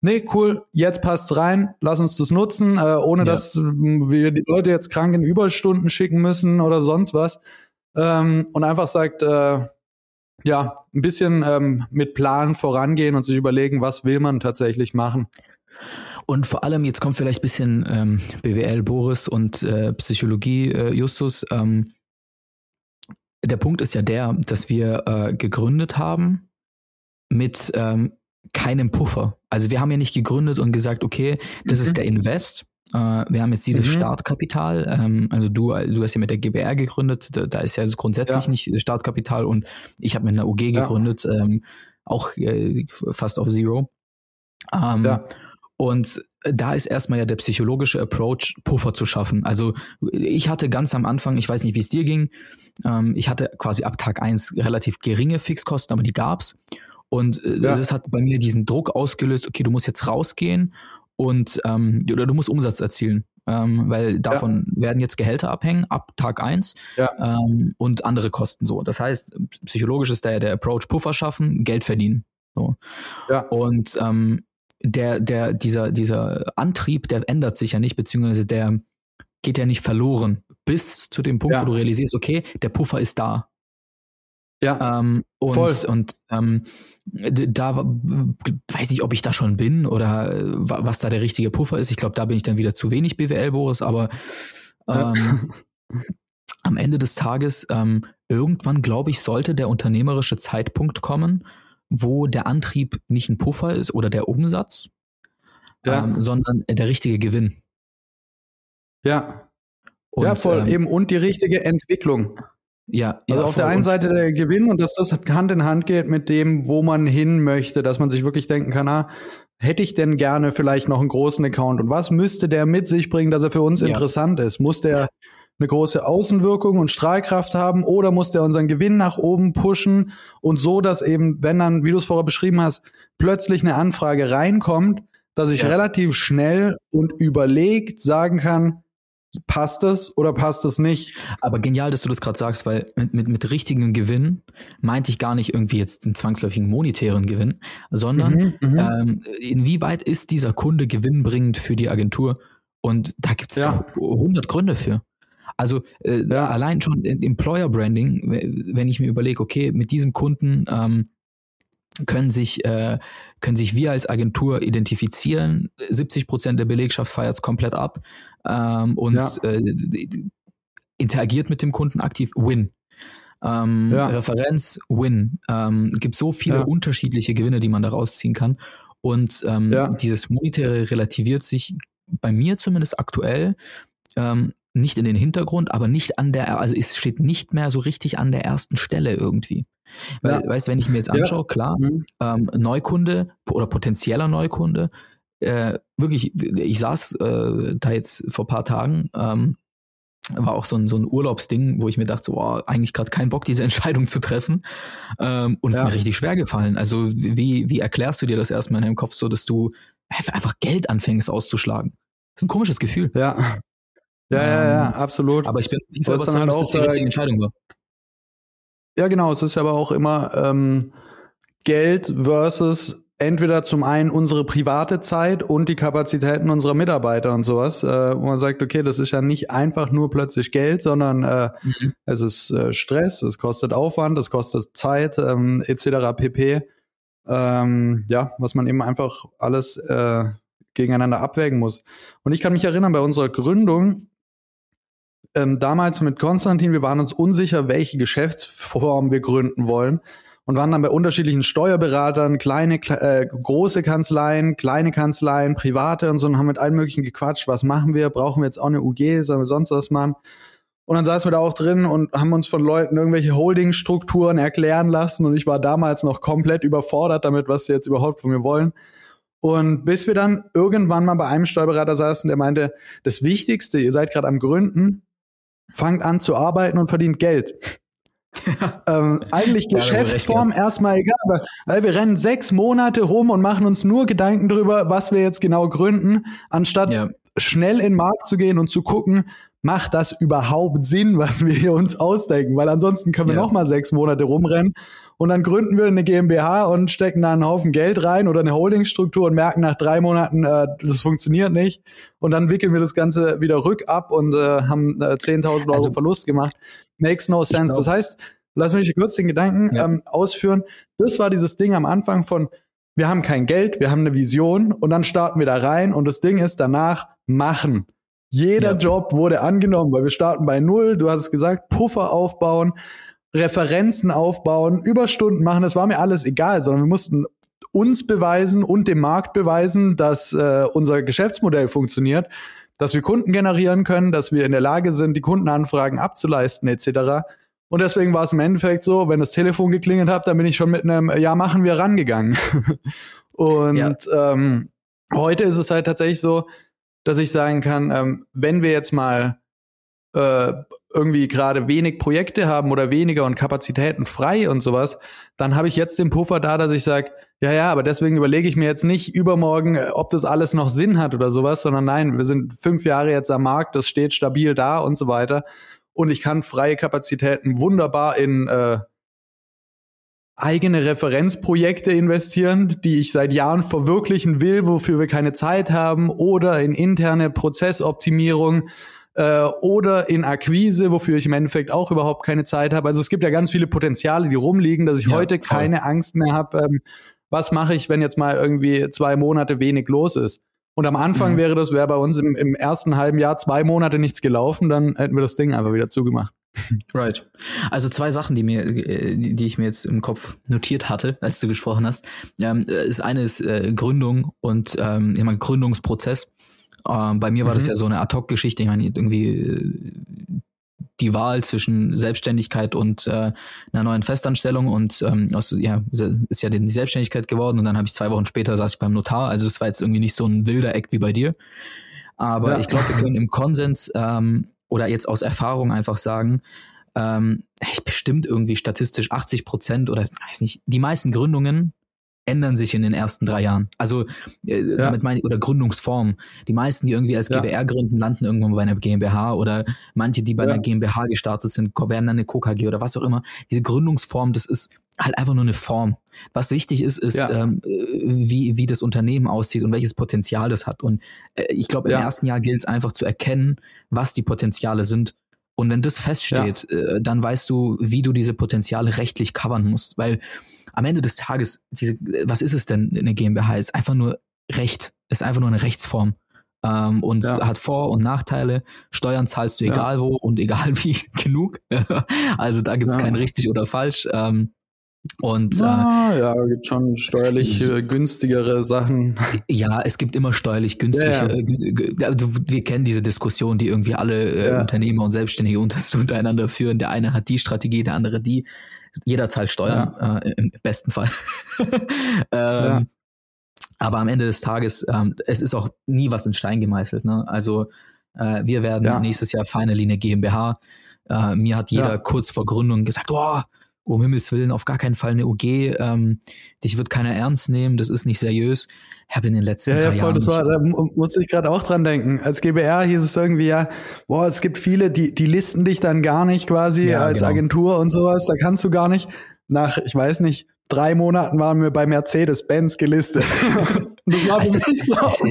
nee, cool, jetzt passt's rein, lass uns das nutzen, äh, ohne ja. dass wir die Leute jetzt krank in Überstunden schicken müssen oder sonst was. Ähm, und einfach sagt, äh, ja, ein bisschen ähm, mit Plan vorangehen und sich überlegen, was will man tatsächlich machen. Und vor allem, jetzt kommt vielleicht ein bisschen ähm, BWL Boris und äh, Psychologie äh, Justus. Ähm, der Punkt ist ja der, dass wir äh, gegründet haben mit ähm, keinem Puffer. Also wir haben ja nicht gegründet und gesagt, okay, das mhm. ist der Invest wir haben jetzt dieses mhm. Startkapital, ähm, also du, du hast ja mit der GBR gegründet, da, ist ja grundsätzlich ja. nicht Startkapital und ich habe mit einer UG gegründet, ja. ähm, auch äh, fast auf Zero. Ähm, ja. Und da ist erstmal ja der psychologische Approach, Puffer zu schaffen. Also ich hatte ganz am Anfang, ich weiß nicht, wie es dir ging, ähm, ich hatte quasi ab Tag eins relativ geringe Fixkosten, aber die gab's. Und äh, ja. das hat bei mir diesen Druck ausgelöst, okay, du musst jetzt rausgehen und ähm, oder du musst Umsatz erzielen. Ähm, weil davon ja. werden jetzt Gehälter abhängen ab Tag eins ja. ähm, und andere Kosten so. Das heißt, psychologisch ist der, der Approach Puffer schaffen, Geld verdienen. So. Ja. Und ähm, der, der, dieser, dieser Antrieb, der ändert sich ja nicht, beziehungsweise der geht ja nicht verloren bis zu dem Punkt, ja. wo du realisierst, okay, der Puffer ist da. Ja. Ähm, und voll. und ähm, da weiß ich, ob ich da schon bin oder was da der richtige Puffer ist. Ich glaube, da bin ich dann wieder zu wenig BWL, Boris, aber ähm, ja. am Ende des Tages, ähm, irgendwann, glaube ich, sollte der unternehmerische Zeitpunkt kommen, wo der Antrieb nicht ein Puffer ist oder der Umsatz, ja. ähm, sondern der richtige Gewinn. Ja. Und, ja, voll, ähm, eben und die richtige Entwicklung. Ja, also ja, auf der einen Seite der Gewinn und dass das Hand in Hand geht mit dem, wo man hin möchte, dass man sich wirklich denken kann, ah, hätte ich denn gerne vielleicht noch einen großen Account und was müsste der mit sich bringen, dass er für uns ja. interessant ist? Muss der eine große Außenwirkung und Strahlkraft haben oder muss der unseren Gewinn nach oben pushen und so, dass eben, wenn dann, wie du es vorher beschrieben hast, plötzlich eine Anfrage reinkommt, dass ich ja. relativ schnell und überlegt sagen kann, passt es oder passt es nicht. Aber genial, dass du das gerade sagst, weil mit, mit, mit richtigem Gewinn meinte ich gar nicht irgendwie jetzt einen zwangsläufigen monetären Gewinn, sondern mhm, mhm, ähm, inwieweit ist dieser Kunde gewinnbringend für die Agentur? Und da gibt es ja. 100 Gründe für. Also äh, ja. allein schon Employer Branding, wenn ich mir überlege, okay, mit diesem Kunden ähm, können sich, äh, können sich wir als Agentur identifizieren. 70 Prozent der Belegschaft feiert es komplett ab ähm, und ja. äh, interagiert mit dem Kunden aktiv. Win. Ähm, ja. Referenz, Win. Ähm, gibt so viele ja. unterschiedliche Gewinne, die man da rausziehen kann. Und ähm, dieses Monetäre relativiert sich bei mir zumindest aktuell ähm, nicht in den Hintergrund, aber nicht an der, also es steht nicht mehr so richtig an der ersten Stelle irgendwie. Weil, ja. weißt du, wenn ich mir jetzt anschaue, klar, mhm. ähm, Neukunde oder potenzieller Neukunde, äh, wirklich, ich saß äh, da jetzt vor paar Tagen, ähm, war auch so ein, so ein Urlaubsding, wo ich mir dachte, so, boah, eigentlich gerade keinen Bock, diese Entscheidung zu treffen. Ähm, und es ist mir richtig schwer gefallen. Also wie, wie erklärst du dir das erstmal in deinem Kopf so, dass du einfach Geld anfängst auszuschlagen? Das ist ein komisches Gefühl. Ja. Ja, ähm, ja, ja, absolut. Aber ich bin nicht überzeugt, halt dass das die richtige Entscheidung war. Ja, genau. Es ist aber auch immer ähm, Geld versus entweder zum einen unsere private Zeit und die Kapazitäten unserer Mitarbeiter und sowas, äh, wo man sagt, okay, das ist ja nicht einfach nur plötzlich Geld, sondern äh, mhm. es ist äh, Stress, es kostet Aufwand, es kostet Zeit ähm, etc. pp. ähm, ja, was man eben einfach alles äh, gegeneinander abwägen muss. Und ich kann mich erinnern, bei unserer Gründung, ähm, damals mit Konstantin, wir waren uns unsicher, welche Geschäftsform wir gründen wollen und waren dann bei unterschiedlichen Steuerberatern, kleine, äh, große Kanzleien, kleine Kanzleien, private und so und haben mit allen möglichen gequatscht. Was machen wir? Brauchen wir jetzt auch eine UG? Sollen wir sonst was machen? Und dann saßen wir da auch drin und haben uns von Leuten irgendwelche Holdingstrukturen erklären lassen und ich war damals noch komplett überfordert damit, was sie jetzt überhaupt von mir wollen. Und bis wir dann irgendwann mal bei einem Steuerberater saßen, der meinte, das Wichtigste, ihr seid gerade am Gründen, fangt an zu arbeiten und verdient Geld. ähm, eigentlich Geschäftsform erstmal egal, weil wir rennen sechs Monate rum und machen uns nur Gedanken darüber, was wir jetzt genau gründen, anstatt ja. schnell in den Markt zu gehen und zu gucken, macht das überhaupt Sinn, was wir hier uns ausdenken? Weil ansonsten können wir ja. noch mal sechs Monate rumrennen und dann gründen wir eine GmbH und stecken da einen Haufen Geld rein oder eine Holdingstruktur und merken nach drei Monaten, äh, das funktioniert nicht. Und dann wickeln wir das Ganze wieder rückab und äh, haben äh, 10.000 Euro also, Verlust gemacht. Makes no sense. Glaub, das heißt, lass mich kurz den Gedanken ja. ähm, ausführen. Das war dieses Ding am Anfang von, wir haben kein Geld, wir haben eine Vision und dann starten wir da rein und das Ding ist danach machen. Jeder ja. Job wurde angenommen, weil wir starten bei Null. Du hast es gesagt, Puffer aufbauen, Referenzen aufbauen, Überstunden machen. Das war mir alles egal, sondern wir mussten uns beweisen und dem Markt beweisen, dass äh, unser Geschäftsmodell funktioniert, dass wir Kunden generieren können, dass wir in der Lage sind, die Kundenanfragen abzuleisten etc. Und deswegen war es im Endeffekt so, wenn das Telefon geklingelt hat, dann bin ich schon mit einem Ja machen wir rangegangen. und ja. ähm, heute ist es halt tatsächlich so, dass ich sagen kann, ähm, wenn wir jetzt mal äh, irgendwie gerade wenig Projekte haben oder weniger und Kapazitäten frei und sowas, dann habe ich jetzt den Puffer da, dass ich sage, ja, ja, aber deswegen überlege ich mir jetzt nicht übermorgen, äh, ob das alles noch Sinn hat oder sowas, sondern nein, wir sind fünf Jahre jetzt am Markt, das steht stabil da und so weiter. Und ich kann freie Kapazitäten wunderbar in äh, eigene Referenzprojekte investieren, die ich seit Jahren verwirklichen will, wofür wir keine Zeit haben, oder in interne Prozessoptimierung äh, oder in Akquise, wofür ich im Endeffekt auch überhaupt keine Zeit habe. Also es gibt ja ganz viele Potenziale, die rumliegen, dass ich ja, heute voll. keine Angst mehr habe, ähm, was mache ich, wenn jetzt mal irgendwie zwei Monate wenig los ist. Und am Anfang mhm. wäre das, wäre bei uns im, im ersten halben Jahr zwei Monate nichts gelaufen, dann hätten wir das Ding einfach wieder zugemacht. Right. Also zwei Sachen, die mir, äh, die ich mir jetzt im Kopf notiert hatte, als du gesprochen hast. Ähm, ist eine ist äh, Gründung und ähm, ich meine Gründungsprozess. Ähm, bei mir war mhm. das ja so eine Ad-Hoc-Geschichte. Ich meine irgendwie äh, die Wahl zwischen Selbstständigkeit und äh, einer neuen Festanstellung und ähm, aus, ja, ist ja die Selbstständigkeit geworden und dann habe ich zwei Wochen später saß ich beim Notar. Also es war jetzt irgendwie nicht so ein wilder Act wie bei dir. Aber ja. ich glaube, wir können im Konsens ähm, oder jetzt aus Erfahrung einfach sagen, ähm, bestimmt irgendwie statistisch 80 Prozent oder weiß nicht, die meisten Gründungen ändern sich in den ersten drei Jahren. Also äh, ja. damit meine ich, oder Gründungsform. Die meisten, die irgendwie als GBR gründen, landen irgendwann bei einer GmbH oder manche, die bei ja. einer GmbH gestartet sind, werden dann eine KKG oder was auch immer. Diese Gründungsform, das ist halt einfach nur eine Form. Was wichtig ist, ist, ja. ähm, wie, wie das Unternehmen aussieht und welches Potenzial das hat. Und äh, ich glaube, im ja. ersten Jahr gilt es einfach zu erkennen, was die Potenziale sind. Und wenn das feststeht, ja. äh, dann weißt du, wie du diese Potenziale rechtlich covern musst. Weil am Ende des Tages, diese, was ist es denn, eine GmbH? Ist einfach nur Recht, ist einfach nur eine Rechtsform. Ähm, und ja. hat Vor- und Nachteile. Steuern zahlst du egal ja. wo und egal wie genug. also da gibt es ja. kein richtig oder falsch. Ähm, und ah, äh, ja, gibt schon steuerlich äh, günstigere Sachen. Ja, es gibt immer steuerlich günstige. Ja, ja. Äh, wir kennen diese Diskussion, die irgendwie alle äh, ja. Unternehmer und Selbstständige untereinander führen. Der eine hat die Strategie, der andere die. Jeder zahlt Steuern äh, im besten Fall. ähm, aber am Ende des Tages, ähm, es ist auch nie was in Stein gemeißelt. Ne? Also äh, wir werden nächstes Jahr finally eine GmbH. Äh, mir hat jeder kurz vor Gründung gesagt, oh, um Himmels Willen auf gar keinen Fall eine UG, ähm, dich wird keiner ernst nehmen, das ist nicht seriös. Ich habe in den letzten ja, ja, voll, Jahren das war, da musste ich gerade auch dran denken. Als GBR hieß es irgendwie ja, boah, es gibt viele, die die listen dich dann gar nicht quasi ja, als genau. Agentur und sowas, da kannst du gar nicht. Nach, ich weiß nicht, drei Monaten waren wir bei Mercedes-Benz gelistet. das war es, ist, so, es, okay.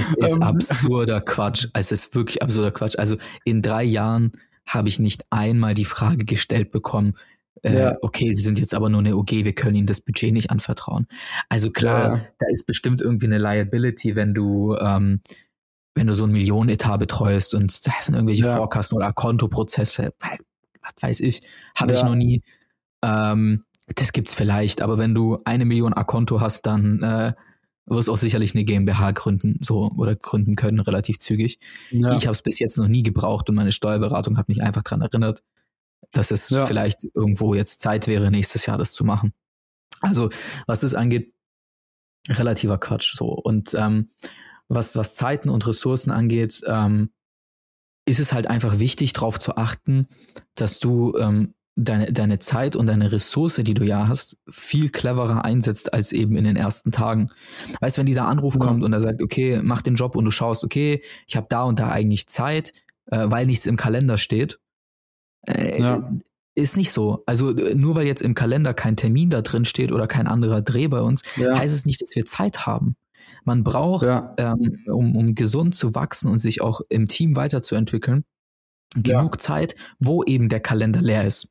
ist, es ist ähm. absurder Quatsch. Es ist wirklich absurder Quatsch. Also in drei Jahren habe ich nicht einmal die Frage gestellt bekommen, äh, ja. okay, sie sind jetzt aber nur eine OG, wir können ihnen das Budget nicht anvertrauen. Also klar, ja. da ist bestimmt irgendwie eine Liability, wenn du ähm, wenn du so ein Millionenetat betreust und da sind irgendwelche ja. Vorkasten oder Kontoprozesse, was weiß ich, hatte ja. ich noch nie. Ähm, das gibt's vielleicht, aber wenn du eine Million A-Konto hast, dann äh, wirst du auch sicherlich eine GmbH gründen, so oder gründen können, relativ zügig. Ja. Ich habe es bis jetzt noch nie gebraucht und meine Steuerberatung hat mich einfach dran erinnert, dass es ja. vielleicht irgendwo jetzt Zeit wäre, nächstes Jahr das zu machen. Also, was das angeht, relativer Quatsch so. Und ähm, was, was Zeiten und Ressourcen angeht, ähm, ist es halt einfach wichtig, darauf zu achten, dass du ähm, deine, deine Zeit und deine Ressource, die du ja hast, viel cleverer einsetzt als eben in den ersten Tagen. Weißt, wenn dieser Anruf ja. kommt und er sagt, okay, mach den Job und du schaust, okay, ich habe da und da eigentlich Zeit, äh, weil nichts im Kalender steht, äh, ja. ist nicht so. Also nur weil jetzt im Kalender kein Termin da drin steht oder kein anderer Dreh bei uns, ja. heißt es nicht, dass wir Zeit haben. Man braucht, ja. ähm, um, um gesund zu wachsen und sich auch im Team weiterzuentwickeln, genug. Zeit, wo eben der Kalender leer ist.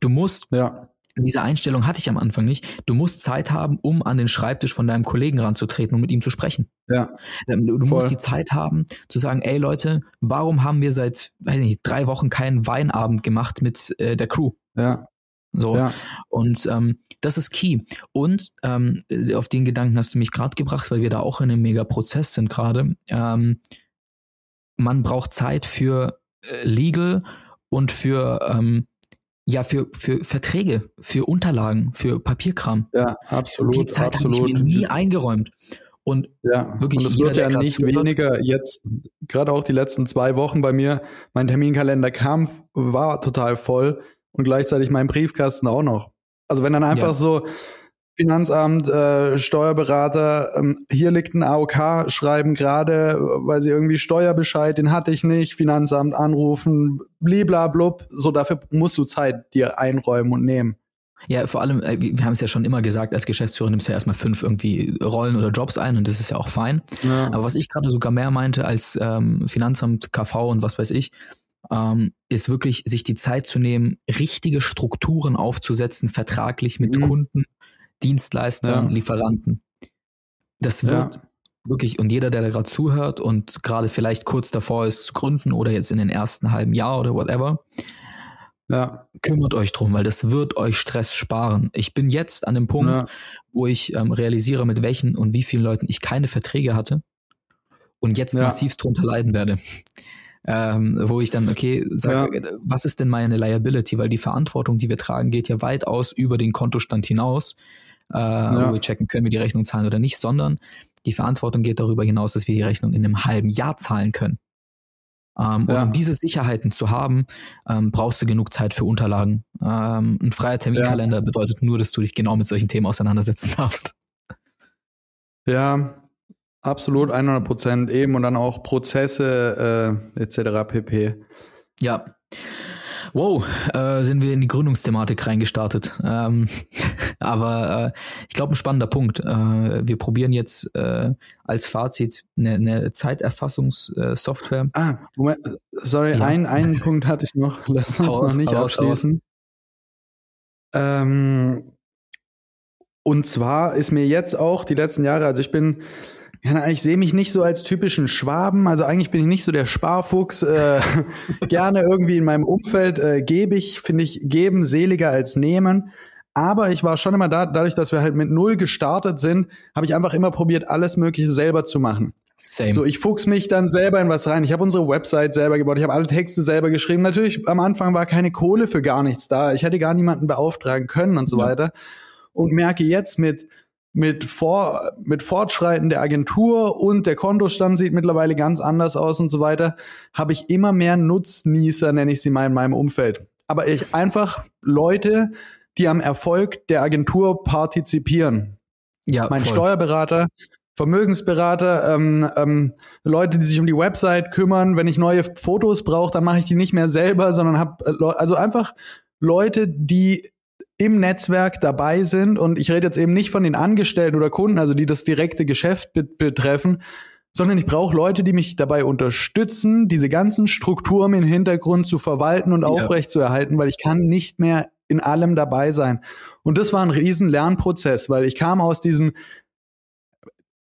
Du musst, ja. Diese Einstellung hatte ich am Anfang nicht, du musst Zeit haben, um an den Schreibtisch von deinem Kollegen ranzutreten und mit ihm zu sprechen. Ja. Ähm, du, du musst die Zeit haben, zu sagen, ey Leute, warum haben wir seit, weiß nicht, drei Wochen keinen Weinabend gemacht mit äh, der Crew? Ja. So. Ja. Und ähm, das ist key. Und ähm, auf den Gedanken hast du mich gerade gebracht, weil wir da auch in einem mega Prozess sind gerade. Ähm, man braucht Zeit für äh, Legal und für ähm, ja für für Verträge, für Unterlagen, für Papierkram. Ja, absolut. Die Zeit habe ich mir nie eingeräumt. Und ja, wirklich und es wird ja nicht weniger jetzt, gerade auch die letzten zwei Wochen bei mir, mein Terminkalender kam, war total voll und gleichzeitig mein Briefkasten auch noch. Also wenn dann einfach ja. so Finanzamt, äh, Steuerberater, ähm, hier liegt ein AOK, schreiben gerade, weil sie irgendwie Steuerbescheid, den hatte ich nicht, Finanzamt anrufen, bliblablub, so dafür musst du Zeit dir einräumen und nehmen. Ja, vor allem, äh, wir haben es ja schon immer gesagt, als Geschäftsführer nimmst du ja erstmal fünf irgendwie Rollen oder Jobs ein und das ist ja auch fein. Ja. Aber was ich gerade sogar mehr meinte als ähm, Finanzamt, KV und was weiß ich, ähm, ist wirklich, sich die Zeit zu nehmen, richtige Strukturen aufzusetzen, vertraglich mit mhm. Kunden, Dienstleistern, ja. Lieferanten. Das wird ja. wirklich, und jeder, der da gerade zuhört und gerade vielleicht kurz davor ist zu gründen oder jetzt in den ersten halben Jahr oder whatever, ja. kümmert euch drum, weil das wird euch Stress sparen. Ich bin jetzt an dem Punkt, ja. wo ich ähm, realisiere, mit welchen und wie vielen Leuten ich keine Verträge hatte und jetzt massivst drunter leiden werde ähm, wo ich dann, okay, sage, ja. was ist denn meine Liability? Weil die Verantwortung, die wir tragen, geht ja weitaus über den Kontostand hinaus, äh, ja. wo wir checken, können wir die Rechnung zahlen oder nicht, sondern die Verantwortung geht darüber hinaus, dass wir die Rechnung in einem halben Jahr zahlen können. Ähm, ja. Und um diese Sicherheiten zu haben, ähm, brauchst du genug Zeit für Unterlagen. Ähm, ein freier Terminkalender bedeutet nur, dass du dich genau mit solchen Themen auseinandersetzen darfst. Ja, Absolut, 100 Prozent eben und dann auch Prozesse äh, etc. pp. Ja. Wow, äh, sind wir in die Gründungsthematik reingestartet. Ähm, aber äh, ich glaube, ein spannender Punkt. Äh, wir probieren jetzt äh, als Fazit eine, eine Zeiterfassungssoftware. ah, Moment, sorry, ja. ein, einen Punkt hatte ich noch. Lass uns aus, noch nicht aus, abschließen. Aus. Ähm, und zwar ist mir jetzt auch die letzten Jahre, also ich bin ja, ich sehe mich nicht so als typischen Schwaben. Also eigentlich bin ich nicht so der Sparfuchs. Äh, gerne irgendwie in meinem Umfeld äh, gebe ich, finde ich, geben seliger als nehmen. Aber ich war schon immer da, dadurch, dass wir halt mit null gestartet sind, habe ich einfach immer probiert, alles Mögliche selber zu machen. Same. So, ich fuchs mich dann selber in was rein. Ich habe unsere Website selber gebaut, ich habe alle Texte selber geschrieben. Natürlich, am Anfang war keine Kohle für gar nichts da. Ich hätte gar niemanden beauftragen können und so ja. weiter. Und merke jetzt mit mit, vor, mit Fortschreiten der Agentur und der Kontostand sieht mittlerweile ganz anders aus und so weiter, habe ich immer mehr Nutznießer, nenne ich sie mal in meinem Umfeld. Aber ich einfach Leute, die am Erfolg der Agentur partizipieren. Ja, mein voll. Steuerberater, Vermögensberater, ähm, ähm, Leute, die sich um die Website kümmern. Wenn ich neue Fotos brauche, dann mache ich die nicht mehr selber, sondern habe äh, also einfach Leute, die im Netzwerk dabei sind. Und ich rede jetzt eben nicht von den Angestellten oder Kunden, also die das direkte Geschäft betreffen, sondern ich brauche Leute, die mich dabei unterstützen, diese ganzen Strukturen im Hintergrund zu verwalten und ja. aufrechtzuerhalten, weil ich kann nicht mehr in allem dabei sein. Und das war ein riesen Lernprozess, weil ich kam aus diesem,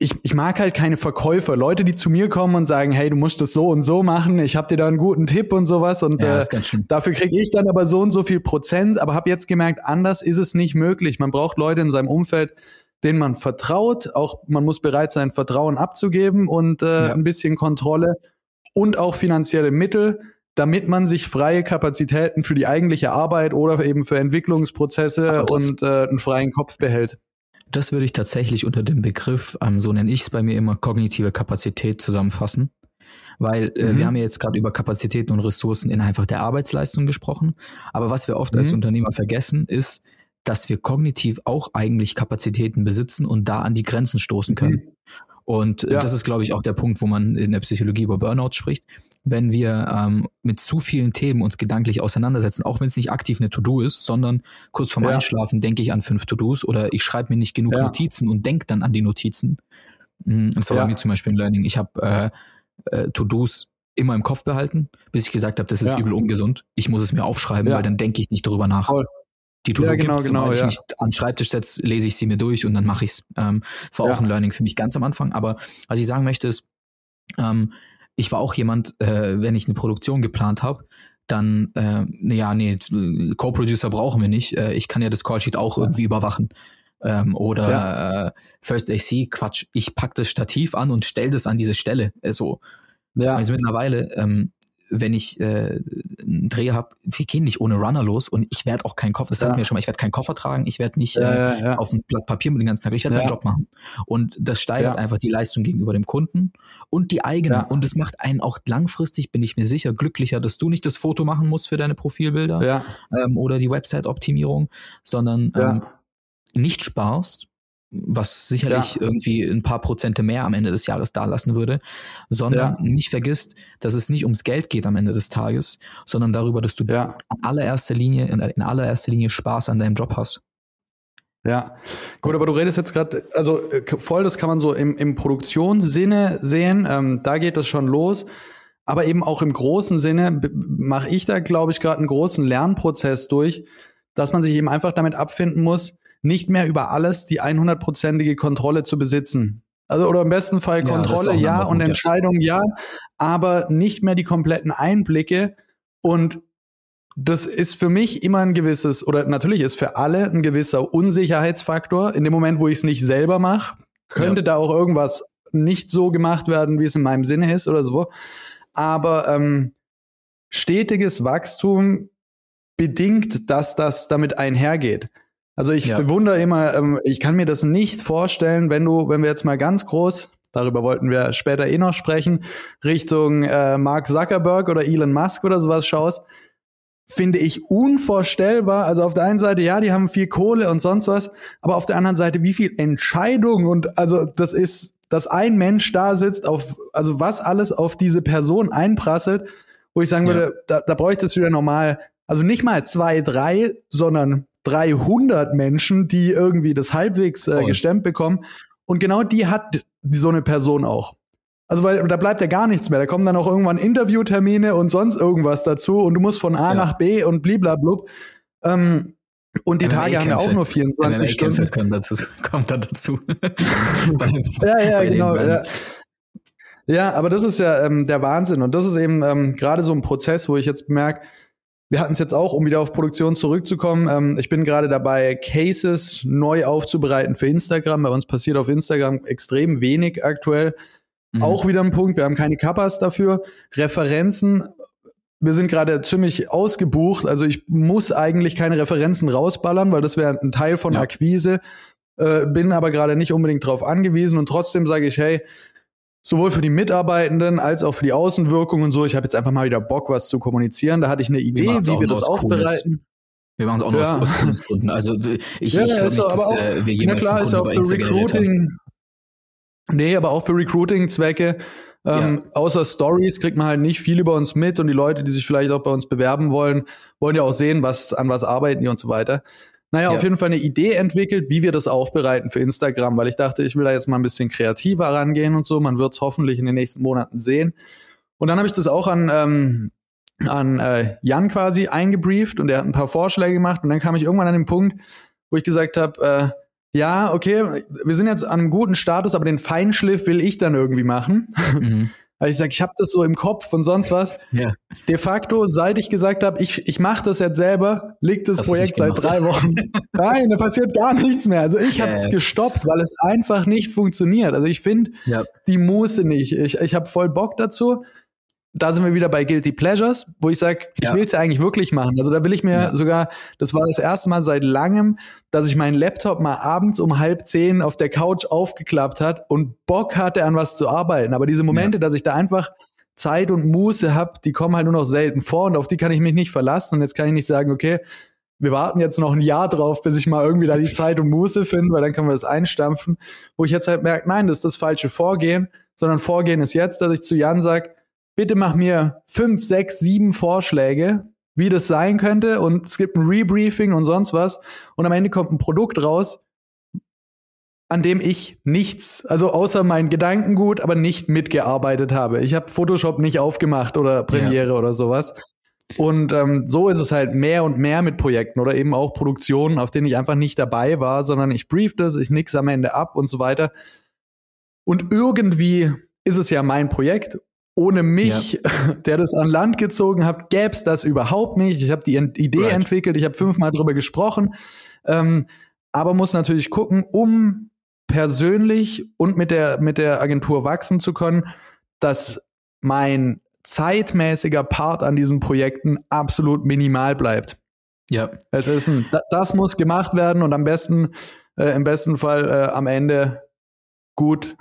ich, ich mag halt keine Verkäufer, Leute, die zu mir kommen und sagen, hey, du musst das so und so machen, ich habe dir da einen guten Tipp und sowas und ja, äh, dafür kriege ich dann aber so und so viel Prozent, aber habe jetzt gemerkt, anders ist es nicht möglich. Man braucht Leute in seinem Umfeld, denen man vertraut, auch man muss bereit sein, Vertrauen abzugeben und äh, ja. ein bisschen Kontrolle und auch finanzielle Mittel, damit man sich freie Kapazitäten für die eigentliche Arbeit oder eben für Entwicklungsprozesse und äh, einen freien Kopf behält. Das würde ich tatsächlich unter dem Begriff, ähm, so nenne ich es bei mir immer, kognitive Kapazität zusammenfassen. Weil äh, mhm. wir haben ja jetzt gerade über Kapazitäten und Ressourcen in einfach der Arbeitsleistung gesprochen. Aber was wir oft mhm. als Unternehmer vergessen, ist, dass wir kognitiv auch eigentlich Kapazitäten besitzen und da an die Grenzen stoßen können. Mhm. Und äh, ja. das ist, glaube ich, auch der Punkt, wo man in der Psychologie über Burnout spricht. Wenn wir ähm, mit zu vielen Themen uns gedanklich auseinandersetzen, auch wenn es nicht aktiv eine To-Do ist, sondern kurz vorm ja. Einschlafen denke ich an fünf To-Dos oder ich schreibe mir nicht genug ja. Notizen und denke dann an die Notizen. Mhm, das war bei mir zum Beispiel ein Learning. Ich habe äh, äh, To-Dos immer im Kopf behalten, bis ich gesagt habe, das ist übel ungesund. Ich muss es mir aufschreiben, weil dann denke ich nicht darüber nach. Voll. Die To-Do ja, genau, gibt's, genau, ja. ich mich an den Schreibtisch setze, lese ich sie mir durch und dann mache ich's. Ähm, das war ja. auch ein Learning für mich ganz am Anfang. Aber was ich sagen möchte ist, ähm, ich war auch jemand, äh, wenn ich eine Produktion geplant habe, dann, äh, ja, nee, Co-Producer brauchen wir nicht. Äh, ich kann ja das Callsheet auch irgendwie überwachen. Ähm, oder ja. äh, First AC, Quatsch, ich pack das Stativ an und stell das an diese Stelle. Äh, so. Ja. Also mittlerweile, ähm, wenn ich äh, einen Dreh habe, wir gehen nicht ohne Runner los und ich werde auch keinen Koffer, das ja. mir schon mal, ich werde keinen Koffer tragen, ich werde nicht ja, äh, ja, auf ein Blatt Papier mit den ganzen Tag, ich werde meinen Job machen. Und das steigert einfach die Leistung gegenüber dem Kunden und die eigene. Und es macht einen auch langfristig, bin ich mir sicher, glücklicher, dass du nicht das Foto machen musst für deine Profilbilder ähm, oder die Website-Optimierung, sondern ähm, nicht sparst was sicherlich ja. irgendwie ein paar Prozente mehr am Ende des Jahres dalassen würde, sondern ja. nicht vergisst, dass es nicht ums Geld geht am Ende des Tages, sondern darüber, dass du ja. in allererster Linie, in allererster Linie Spaß an deinem Job hast. Ja, gut, aber du redest jetzt gerade, also äh, voll, das kann man so im, im Produktionssinne sehen, ähm, da geht das schon los. Aber eben auch im großen Sinne mache ich da, glaube ich, gerade einen großen Lernprozess durch, dass man sich eben einfach damit abfinden muss, nicht mehr über alles die 100-prozentige Kontrolle zu besitzen. Also oder im besten Fall Kontrolle ja, ja und Entscheidung ja, aber nicht mehr die kompletten Einblicke und das ist für mich immer ein gewisses oder natürlich ist für alle ein gewisser Unsicherheitsfaktor. In dem Moment, wo ich es nicht selber mache, könnte ja. da auch irgendwas nicht so gemacht werden, wie es in meinem Sinne ist oder so. Aber ähm, stetiges Wachstum bedingt, dass das damit einhergeht. Also ich ja. bewundere immer, ähm, ich kann mir das nicht vorstellen, wenn du, wenn wir jetzt mal ganz groß, darüber wollten wir später eh noch sprechen, Richtung äh, Mark Zuckerberg oder Elon Musk oder sowas schaust, finde ich unvorstellbar. Also auf der einen Seite, ja, die haben viel Kohle und sonst was, aber auf der anderen Seite, wie viel Entscheidung und also das ist, dass ein Mensch da sitzt, auf, also was alles auf diese Person einprasselt, wo ich sagen ja. würde, da, da bräuchtest du ja normal, also nicht mal zwei, drei, sondern 300 Menschen, die irgendwie das halbwegs äh, gestemmt bekommen. Und genau die hat so eine Person auch. Also weil da bleibt ja gar nichts mehr. Da kommen dann auch irgendwann Interviewtermine und sonst irgendwas dazu und du musst von A ja. nach B und bliblablub. Ähm, und die MMA Tage haben ja auch nur 24 MMA Stunden. Können dazu, kommt da dazu. ja, ja, genau. Ja. ja. aber das ist ja ähm, der Wahnsinn. Und das ist eben ähm, gerade so ein Prozess, wo ich jetzt merke, wir hatten es jetzt auch, um wieder auf Produktion zurückzukommen. Ähm, ich bin gerade dabei, Cases neu aufzubereiten für Instagram. Bei uns passiert auf Instagram extrem wenig aktuell. Mhm. Auch wieder ein Punkt. Wir haben keine Kappas dafür. Referenzen. Wir sind gerade ziemlich ausgebucht. Also ich muss eigentlich keine Referenzen rausballern, weil das wäre ein Teil von ja. Akquise. Äh, bin aber gerade nicht unbedingt drauf angewiesen und trotzdem sage ich, hey, sowohl für die Mitarbeitenden als auch für die Außenwirkung und so. Ich habe jetzt einfach mal wieder Bock, was zu kommunizieren. Da hatte ich eine Idee, wir wie wir das aufbereiten. Wir machen es auch nur ja. aus Kunstgründen. Also ich, ja, ich glaube nicht, dass auch, äh, wir jemals klar, ist auch für Recruiting. Nee, aber auch für Recruiting-Zwecke. Ähm, ja. Außer Stories kriegt man halt nicht viel über uns mit und die Leute, die sich vielleicht auch bei uns bewerben wollen, wollen ja auch sehen, was an was arbeiten die und so weiter. Naja, ja. auf jeden Fall eine Idee entwickelt, wie wir das aufbereiten für Instagram, weil ich dachte, ich will da jetzt mal ein bisschen kreativer rangehen und so. Man wird es hoffentlich in den nächsten Monaten sehen. Und dann habe ich das auch an ähm, an äh, Jan quasi eingebrieft und er hat ein paar Vorschläge gemacht und dann kam ich irgendwann an den Punkt, wo ich gesagt habe, äh, ja, okay, wir sind jetzt an einem guten Status, aber den Feinschliff will ich dann irgendwie machen. Mhm. Weil ich sage, ich habe das so im Kopf und sonst was. Ja. De facto, seit ich gesagt habe, ich, ich mache das jetzt selber, liegt das Hast Projekt seit drei Wochen. Nein, da passiert gar nichts mehr. Also ich habe es ja. gestoppt, weil es einfach nicht funktioniert. Also ich finde ja. die Muße nicht. Ich, ich habe voll Bock dazu da sind wir wieder bei Guilty Pleasures, wo ich sage, ich ja. will es ja eigentlich wirklich machen. Also da will ich mir ja. sogar, das war das erste Mal seit langem, dass ich meinen Laptop mal abends um halb zehn auf der Couch aufgeklappt hat und Bock hatte, an was zu arbeiten. Aber diese Momente, ja. dass ich da einfach Zeit und Muße habe, die kommen halt nur noch selten vor und auf die kann ich mich nicht verlassen. Und jetzt kann ich nicht sagen, okay, wir warten jetzt noch ein Jahr drauf, bis ich mal irgendwie da die Zeit und Muße finde, weil dann können wir das einstampfen. Wo ich jetzt halt merke, nein, das ist das falsche Vorgehen, sondern Vorgehen ist jetzt, dass ich zu Jan sage, bitte mach mir fünf, sechs, sieben Vorschläge, wie das sein könnte und es gibt ein Rebriefing und sonst was und am Ende kommt ein Produkt raus, an dem ich nichts, also außer mein Gedankengut, aber nicht mitgearbeitet habe. Ich habe Photoshop nicht aufgemacht oder Premiere ja. oder sowas. Und ähm, so ist es halt mehr und mehr mit Projekten oder eben auch Produktionen, auf denen ich einfach nicht dabei war, sondern ich brief das, ich nix am Ende ab und so weiter. Und irgendwie ist es ja mein Projekt ohne mich, ja. der das an Land gezogen hat, gäbe es das überhaupt nicht. Ich habe die Idee right. entwickelt, ich habe fünfmal drüber gesprochen, ähm, aber muss natürlich gucken, um persönlich und mit der mit der Agentur wachsen zu können, dass mein zeitmäßiger Part an diesen Projekten absolut minimal bleibt. Ja. Es ist ein, das muss gemacht werden und am besten, äh, im besten Fall äh, am Ende gut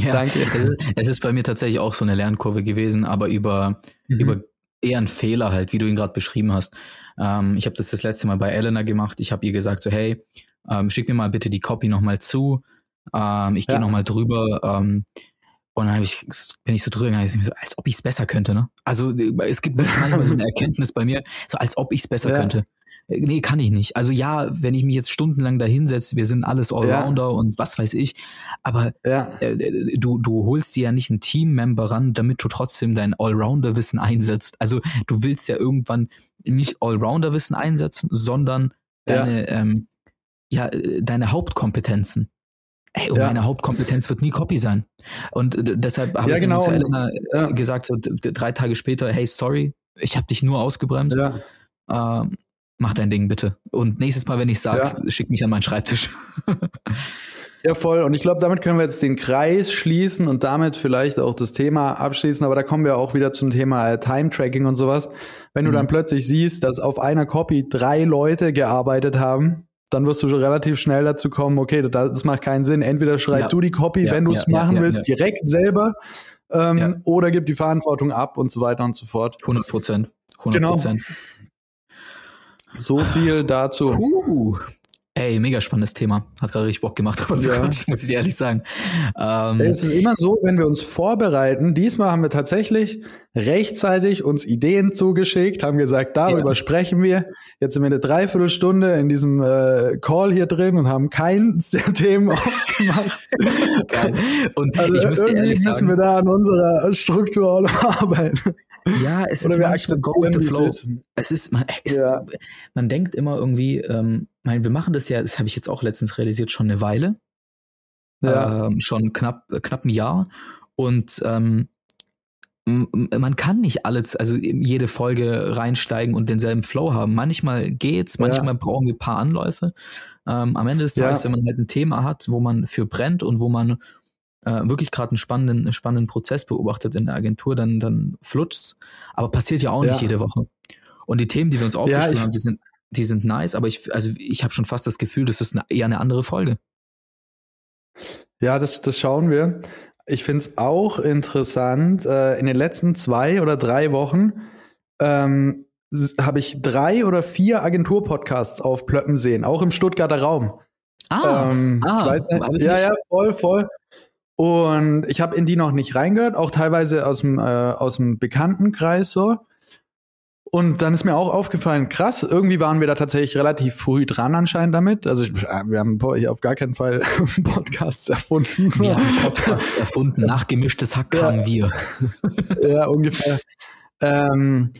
ja, Danke. Es ist, es ist bei mir tatsächlich auch so eine Lernkurve gewesen, aber über, mhm. über eher ein Fehler halt, wie du ihn gerade beschrieben hast. Ähm, ich habe das das letzte Mal bei Elena gemacht. Ich habe ihr gesagt so, hey, ähm, schick mir mal bitte die Copy nochmal zu. Ähm, ich gehe ja. nochmal drüber. Ähm, und dann ich, bin ich so drüber gegangen, so, als ob ich es besser könnte. Ne? Also es gibt manchmal so eine Erkenntnis bei mir, so als ob ich es besser ja. könnte. Nee, kann ich nicht. Also ja, wenn ich mich jetzt stundenlang da hinsetze, wir sind alles Allrounder ja. und was weiß ich, aber ja. äh, du, du holst dir ja nicht einen Teammember ran, damit du trotzdem dein Allrounder-Wissen einsetzt. Also du willst ja irgendwann nicht Allrounder-Wissen einsetzen, sondern deine, ja. Ähm, ja, deine Hauptkompetenzen. Ey, und ja. meine Hauptkompetenz wird nie Copy sein. Und deshalb habe ja, ich genau. zu Elena ja. gesagt, so drei Tage später, hey, sorry, ich habe dich nur ausgebremst. Ja. Ähm, mach dein Ding bitte. Und nächstes Mal, wenn ich sag's, ja. schick mich an meinen Schreibtisch. ja, voll. Und ich glaube, damit können wir jetzt den Kreis schließen und damit vielleicht auch das Thema abschließen. Aber da kommen wir auch wieder zum Thema äh, Time-Tracking und sowas. Wenn mhm. du dann plötzlich siehst, dass auf einer Copy drei Leute gearbeitet haben, dann wirst du schon relativ schnell dazu kommen, okay, das, das macht keinen Sinn. Entweder schreib ja. du die Copy, ja, wenn du es machen willst, direkt selber, ähm, oder gib die Verantwortung ab und so weiter und so fort. 100 Prozent. 100 Prozent. Genau. So viel dazu. Puh. Ey, mega spannendes Thema. Hat gerade richtig Bock gemacht, aber so ja. kurz, muss ich dir ehrlich sagen. Ähm, es ist immer so, wenn wir uns vorbereiten. Diesmal haben wir tatsächlich rechtzeitig uns Ideen zugeschickt, haben gesagt, darüber ja. sprechen wir. Jetzt sind wir eine Dreiviertelstunde in diesem äh, Call hier drin und haben keins der Themen aufgemacht. Geil. Und also ich muss dir ehrlich sagen, müssen wir da an unserer Struktur auch noch arbeiten. Ja, es Oder ist manchmal go with the flow. Ist. Es ist, man, es, ja. man denkt immer irgendwie, ähm, mein, wir machen das ja, das habe ich jetzt auch letztens realisiert, schon eine Weile. Ja. Ähm, schon knapp, knapp ein Jahr. Und ähm, man kann nicht alles, also jede Folge reinsteigen und denselben Flow haben. Manchmal geht's, manchmal ja. brauchen wir ein paar Anläufe. Ähm, am Ende des Tages, ja. wenn man halt ein Thema hat, wo man für brennt und wo man äh, wirklich gerade einen spannenden, spannenden Prozess beobachtet in der Agentur, dann, dann flutscht's. Aber passiert ja auch nicht jede Woche. Und die Themen, die wir uns aufgeschrieben ja, haben, die sind, die sind nice, aber ich, also ich habe schon fast das Gefühl, das ist eine, eher eine andere Folge. Ja, das, das schauen wir. Ich find's auch interessant. Äh, in den letzten zwei oder drei Wochen ähm, habe ich drei oder vier Agentur-Podcasts aufplöppen sehen, auch im Stuttgarter Raum. Ah, ähm, ah weiß nicht, ja, ja, voll, voll. Und ich habe in die noch nicht reingehört, auch teilweise aus dem, äh, aus dem Bekanntenkreis so. Und dann ist mir auch aufgefallen, krass, irgendwie waren wir da tatsächlich relativ früh dran anscheinend damit. Also ich, äh, wir haben hier auf gar keinen Fall Podcasts erfunden. Wir haben Podcasts erfunden, nachgemischtes Hack ja. haben wir. ja, ungefähr. Ähm,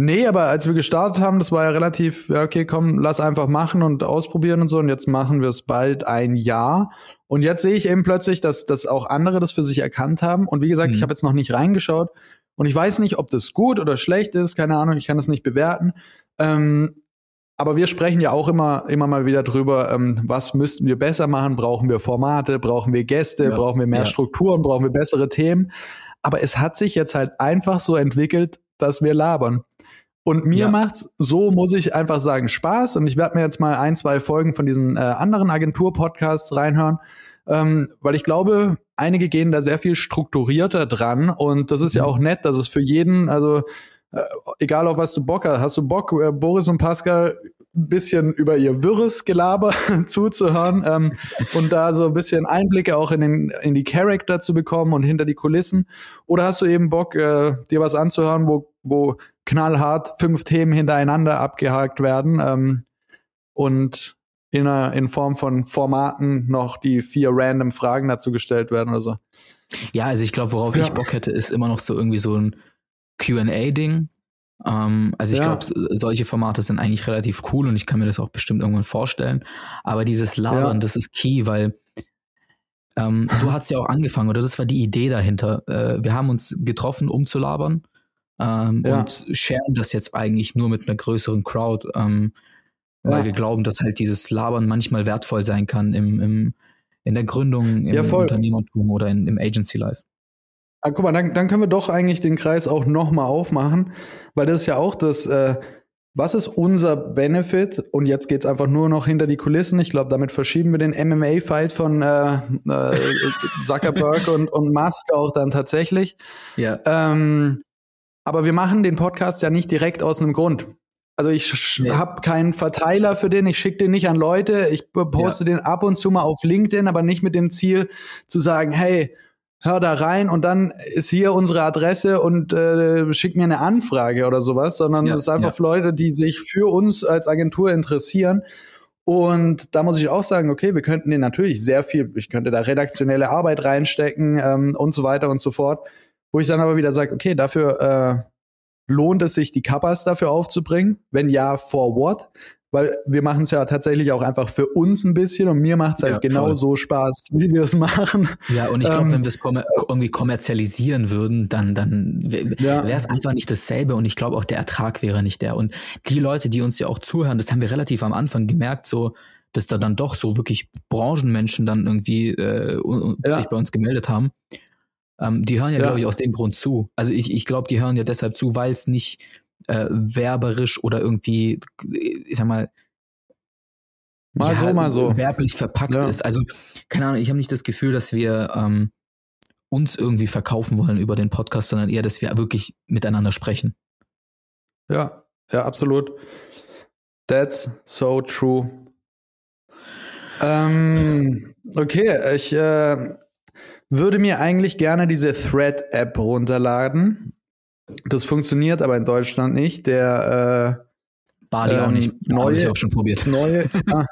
Nee, aber als wir gestartet haben, das war ja relativ, ja, okay, komm, lass einfach machen und ausprobieren und so. Und jetzt machen wir es bald ein Jahr. Und jetzt sehe ich eben plötzlich, dass, dass auch andere das für sich erkannt haben. Und wie gesagt, mhm. ich habe jetzt noch nicht reingeschaut. Und ich weiß nicht, ob das gut oder schlecht ist, keine Ahnung, ich kann das nicht bewerten. Ähm, aber wir sprechen ja auch immer, immer mal wieder drüber, ähm, was müssten wir besser machen? Brauchen wir Formate? Brauchen wir Gäste? Ja. Brauchen wir mehr ja. Strukturen? Brauchen wir bessere Themen? Aber es hat sich jetzt halt einfach so entwickelt, dass wir labern. Und mir ja. macht's, so muss ich einfach sagen, Spaß. Und ich werde mir jetzt mal ein, zwei Folgen von diesen äh, anderen Agentur-Podcasts reinhören, ähm, weil ich glaube, einige gehen da sehr viel strukturierter dran. Und das ist mhm. ja auch nett, dass es für jeden, also äh, egal auf was du Bock hast, hast du Bock, äh, Boris und Pascal ein bisschen über ihr wirres Gelaber zuzuhören ähm, und da so ein bisschen Einblicke auch in, den, in die Charakter zu bekommen und hinter die Kulissen? Oder hast du eben Bock, äh, dir was anzuhören, wo, wo knallhart fünf Themen hintereinander abgehakt werden ähm, und in, einer, in Form von Formaten noch die vier random Fragen dazu gestellt werden oder so? Ja, also ich glaube, worauf ja. ich Bock hätte, ist immer noch so irgendwie so ein QA-Ding. Ähm, also ich ja. glaube, solche Formate sind eigentlich relativ cool und ich kann mir das auch bestimmt irgendwann vorstellen. Aber dieses Labern, ja. das ist key, weil ähm, so hat es ja auch angefangen oder das war die Idee dahinter. Äh, wir haben uns getroffen, um zu labern ähm, ja. und sharen das jetzt eigentlich nur mit einer größeren Crowd, ähm, weil wir glauben, dass halt dieses Labern manchmal wertvoll sein kann im, im in der Gründung, im Unternehmertum oder in, im Agency Life. Ah, guck mal, dann, dann können wir doch eigentlich den Kreis auch nochmal aufmachen, weil das ist ja auch das, äh, was ist unser Benefit? Und jetzt geht's einfach nur noch hinter die Kulissen. Ich glaube, damit verschieben wir den MMA-Fight von äh, äh, Zuckerberg und, und Musk auch dann tatsächlich. Ja. Ähm, aber wir machen den Podcast ja nicht direkt aus einem Grund. Also ich nee. habe keinen Verteiler für den, ich schicke den nicht an Leute, ich poste ja. den ab und zu mal auf LinkedIn, aber nicht mit dem Ziel zu sagen, hey, hör da rein und dann ist hier unsere Adresse und äh, schick mir eine Anfrage oder sowas, sondern es ja, ist einfach ja. Leute, die sich für uns als Agentur interessieren. Und da muss ich auch sagen, okay, wir könnten den natürlich sehr viel, ich könnte da redaktionelle Arbeit reinstecken ähm, und so weiter und so fort. Wo ich dann aber wieder sage, okay, dafür äh, lohnt es sich, die Kappas dafür aufzubringen? Wenn ja, for what? weil wir machen es ja tatsächlich auch einfach für uns ein bisschen und mir macht es halt ja, genau so Spaß, wie wir es machen. Ja, und ich glaube, ähm, wenn wir es kommer irgendwie kommerzialisieren würden, dann, dann wäre es ja. einfach nicht dasselbe und ich glaube auch der Ertrag wäre nicht der. Und die Leute, die uns ja auch zuhören, das haben wir relativ am Anfang gemerkt, so dass da dann doch so wirklich Branchenmenschen dann irgendwie äh, ja. sich bei uns gemeldet haben. Ähm, die hören ja, ja. glaube ich, aus dem Grund zu. Also ich, ich glaube, die hören ja deshalb zu, weil es nicht äh, werberisch oder irgendwie, ich sag mal, mal ja, so, mal so werblich verpackt ja. ist. Also keine Ahnung, ich habe nicht das Gefühl, dass wir ähm, uns irgendwie verkaufen wollen über den Podcast, sondern eher, dass wir wirklich miteinander sprechen. Ja, ja, absolut. That's so true. Ähm, okay, ich äh, würde mir eigentlich gerne diese Thread-App runterladen. Das funktioniert aber in Deutschland nicht. Der äh, Bali ähm, auch nicht. Neue, ich auch schon probiert. Neue. ah.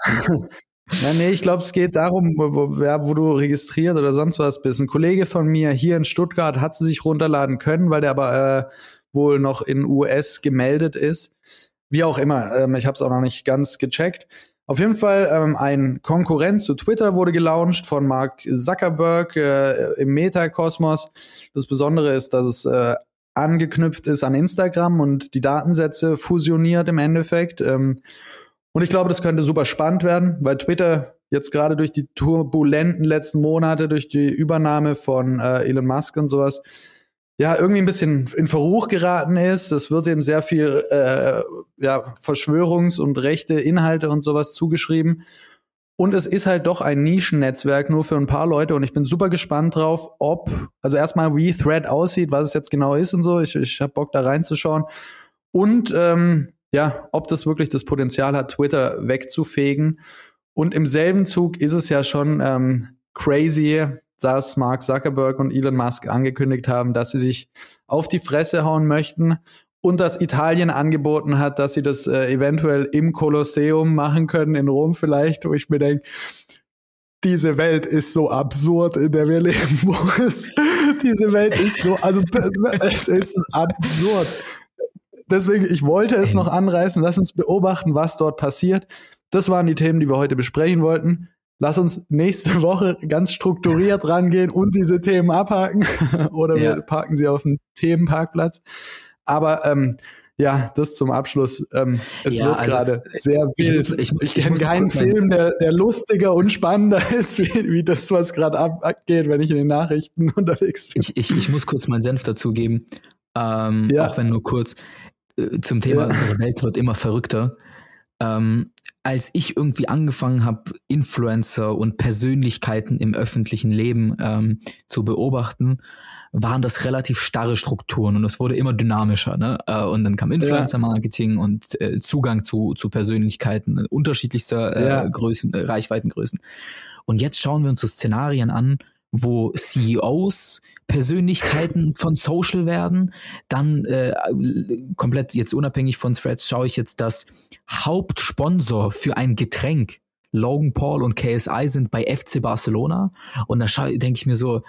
Ja, nee, ich glaube, es geht darum, wo, wo du registriert oder sonst was bist. Ein Kollege von mir hier in Stuttgart hat sie sich runterladen können, weil der aber äh, wohl noch in US gemeldet ist. Wie auch immer, ähm, ich habe es auch noch nicht ganz gecheckt. Auf jeden Fall ähm, ein Konkurrent zu Twitter wurde gelauncht von Mark Zuckerberg äh, im Metakosmos. Das Besondere ist, dass es äh, angeknüpft ist an Instagram und die Datensätze fusioniert im Endeffekt. Ähm, und ich glaube, das könnte super spannend werden, weil Twitter jetzt gerade durch die turbulenten letzten Monate, durch die Übernahme von äh, Elon Musk und sowas, ja, irgendwie ein bisschen in Verruch geraten ist. Es wird eben sehr viel äh, ja, Verschwörungs- und rechte Inhalte und sowas zugeschrieben. Und es ist halt doch ein Nischennetzwerk nur für ein paar Leute und ich bin super gespannt drauf, ob, also erstmal wie Thread aussieht, was es jetzt genau ist und so. Ich, ich habe Bock da reinzuschauen. Und ähm, ja, ob das wirklich das Potenzial hat, Twitter wegzufegen. Und im selben Zug ist es ja schon ähm, crazy, dass Mark Zuckerberg und Elon Musk angekündigt haben, dass sie sich auf die Fresse hauen möchten und dass Italien angeboten hat, dass sie das äh, eventuell im Kolosseum machen können, in Rom vielleicht, wo ich mir denke, diese Welt ist so absurd, in der wir leben, Boris. diese Welt ist so, also es ist absurd. deswegen, ich wollte es noch anreißen. Lass uns beobachten, was dort passiert. Das waren die Themen, die wir heute besprechen wollten. Lass uns nächste Woche ganz strukturiert rangehen und diese Themen abhaken. Oder ja. wir parken sie auf dem Themenparkplatz. Aber ähm, ja, das zum Abschluss. Ähm, es ja, wird also, gerade sehr wild. Ich, ich, ich, ich kenne keinen Film, der, der lustiger und spannender ist, wie, wie das, was gerade abgeht, wenn ich in den Nachrichten unterwegs bin. Ich, ich, ich muss kurz meinen Senf dazugeben, ähm, ja. auch wenn nur kurz. Äh, zum Thema, unsere Welt wird immer verrückter. Ähm, als ich irgendwie angefangen habe, Influencer und Persönlichkeiten im öffentlichen Leben ähm, zu beobachten, waren das relativ starre Strukturen und es wurde immer dynamischer. Ne? Äh, und dann kam Influencer-Marketing und äh, Zugang zu, zu Persönlichkeiten unterschiedlichster äh, ja. Größen, äh, Reichweitengrößen. Und jetzt schauen wir uns so Szenarien an, wo CEOs Persönlichkeiten von Social werden. Dann äh, komplett jetzt unabhängig von Threads schaue ich jetzt, dass Hauptsponsor für ein Getränk Logan Paul und KSI sind bei FC Barcelona. Und da denke ich mir so,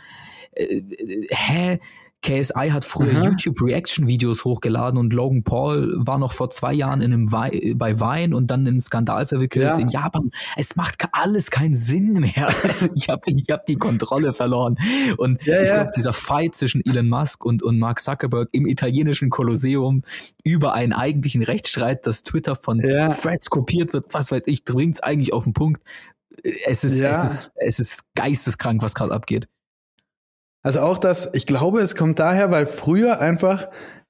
äh, äh, hä? KSI hat früher Aha. YouTube Reaction Videos hochgeladen und Logan Paul war noch vor zwei Jahren in einem We bei Wein und dann im Skandal verwickelt ja. in Japan. Es macht alles keinen Sinn mehr. ich habe ich hab die Kontrolle verloren. Und ja, ich glaube, dieser Fight zwischen Elon Musk und, und Mark Zuckerberg im italienischen Kolosseum über einen eigentlichen Rechtsstreit, dass Twitter von ja. Threads kopiert wird, was weiß ich, bringt's eigentlich auf den Punkt. Es ist, es ist, es ist geisteskrank, was gerade abgeht. Also auch das, ich glaube, es kommt daher, weil früher einfach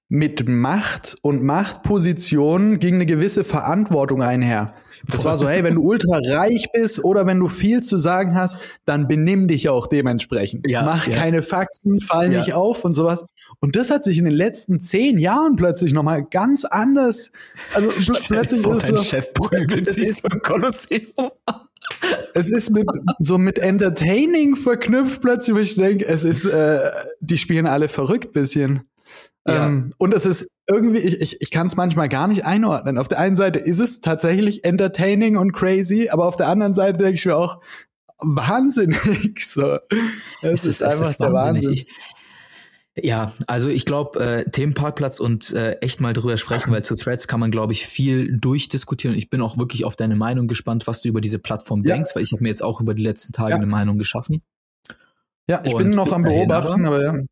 mit Macht und Machtpositionen ging eine gewisse Verantwortung einher. Es war so, hey, wenn du ultra reich bist oder wenn du viel zu sagen hast, dann benimm dich auch dementsprechend. Ja, Mach ja. keine Faxen, fall ja. nicht auf und sowas. Und das hat sich in den letzten zehn Jahren plötzlich nochmal ganz anders. Also pl plötzlich ist es so, Chef prügelt es ist beim Kolosseum es ist mit, so mit Entertaining verknüpft plötzlich, wo ich denke, es ist, äh, die spielen alle verrückt bisschen. Ja. Ähm, und es ist irgendwie, ich, ich, ich kann es manchmal gar nicht einordnen. Auf der einen Seite ist es tatsächlich entertaining und crazy, aber auf der anderen Seite denke ich mir auch, wahnsinnig. So. Es, es ist, ist einfach ist der Wahnsinn. Ich, ja, also ich glaube, äh, Themenparkplatz und äh, echt mal drüber sprechen, weil zu Threads kann man, glaube ich, viel durchdiskutieren. Ich bin auch wirklich auf deine Meinung gespannt, was du über diese Plattform ja. denkst, weil ich habe mir jetzt auch über die letzten Tage ja. eine Meinung geschaffen. Ja, ich und bin noch am Beobachten, aber, aber ja.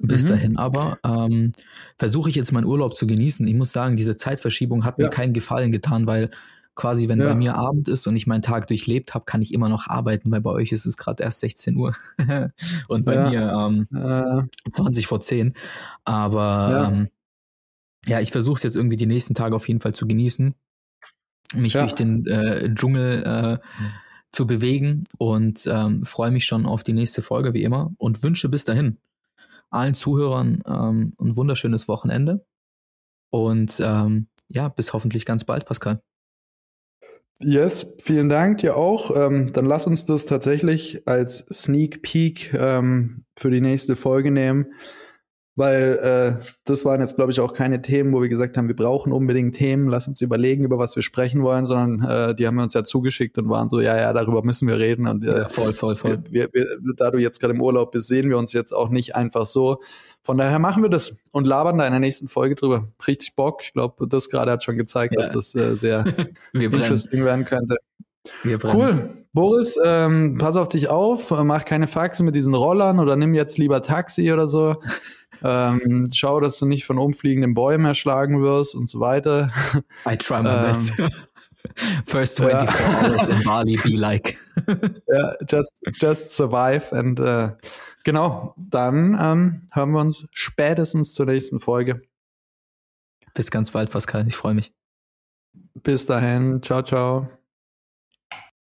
Bis mhm. dahin aber ähm, versuche ich jetzt meinen Urlaub zu genießen. Ich muss sagen, diese Zeitverschiebung hat mir keinen Gefallen getan, weil quasi, wenn ja. bei mir Abend ist und ich meinen Tag durchlebt habe, kann ich immer noch arbeiten, weil bei euch ist es gerade erst 16 Uhr und bei ja. mir ähm, äh. 20 vor 10. Aber ja, ähm, ja ich versuche es jetzt irgendwie die nächsten Tage auf jeden Fall zu genießen, mich durch den äh, Dschungel äh, zu bewegen und ähm, freue mich schon auf die nächste Folge wie immer und wünsche bis dahin allen Zuhörern ähm, ein wunderschönes Wochenende und ähm, ja, bis hoffentlich ganz bald, Pascal. Yes, vielen Dank dir auch. Ähm, dann lass uns das tatsächlich als Sneak Peek ähm, für die nächste Folge nehmen, weil äh, das waren jetzt, glaube ich, auch keine Themen, wo wir gesagt haben, wir brauchen unbedingt Themen, lass uns überlegen, über was wir sprechen wollen, sondern äh, die haben wir uns ja zugeschickt und waren so, ja, ja, darüber müssen wir reden. Und äh, ja, voll, voll, voll. Wir, wir, da du jetzt gerade im Urlaub bist, sehen wir uns jetzt auch nicht einfach so. Von daher machen wir das und labern da in der nächsten Folge drüber. Richtig Bock. Ich glaube, das gerade hat schon gezeigt, ja. dass das äh, sehr interesting werden könnte. Cool. Boris, ähm, pass auf dich auf, mach keine Faxen mit diesen Rollern oder nimm jetzt lieber Taxi oder so. ähm, schau, dass du nicht von umfliegenden Bäumen erschlagen wirst und so weiter. I try my ähm, best. First 24 ja. hours in Bali be like. ja, just, just survive and uh, Genau, dann ähm, hören wir uns spätestens zur nächsten Folge. Bis ganz bald, Pascal. Ich freue mich. Bis dahin. Ciao, ciao.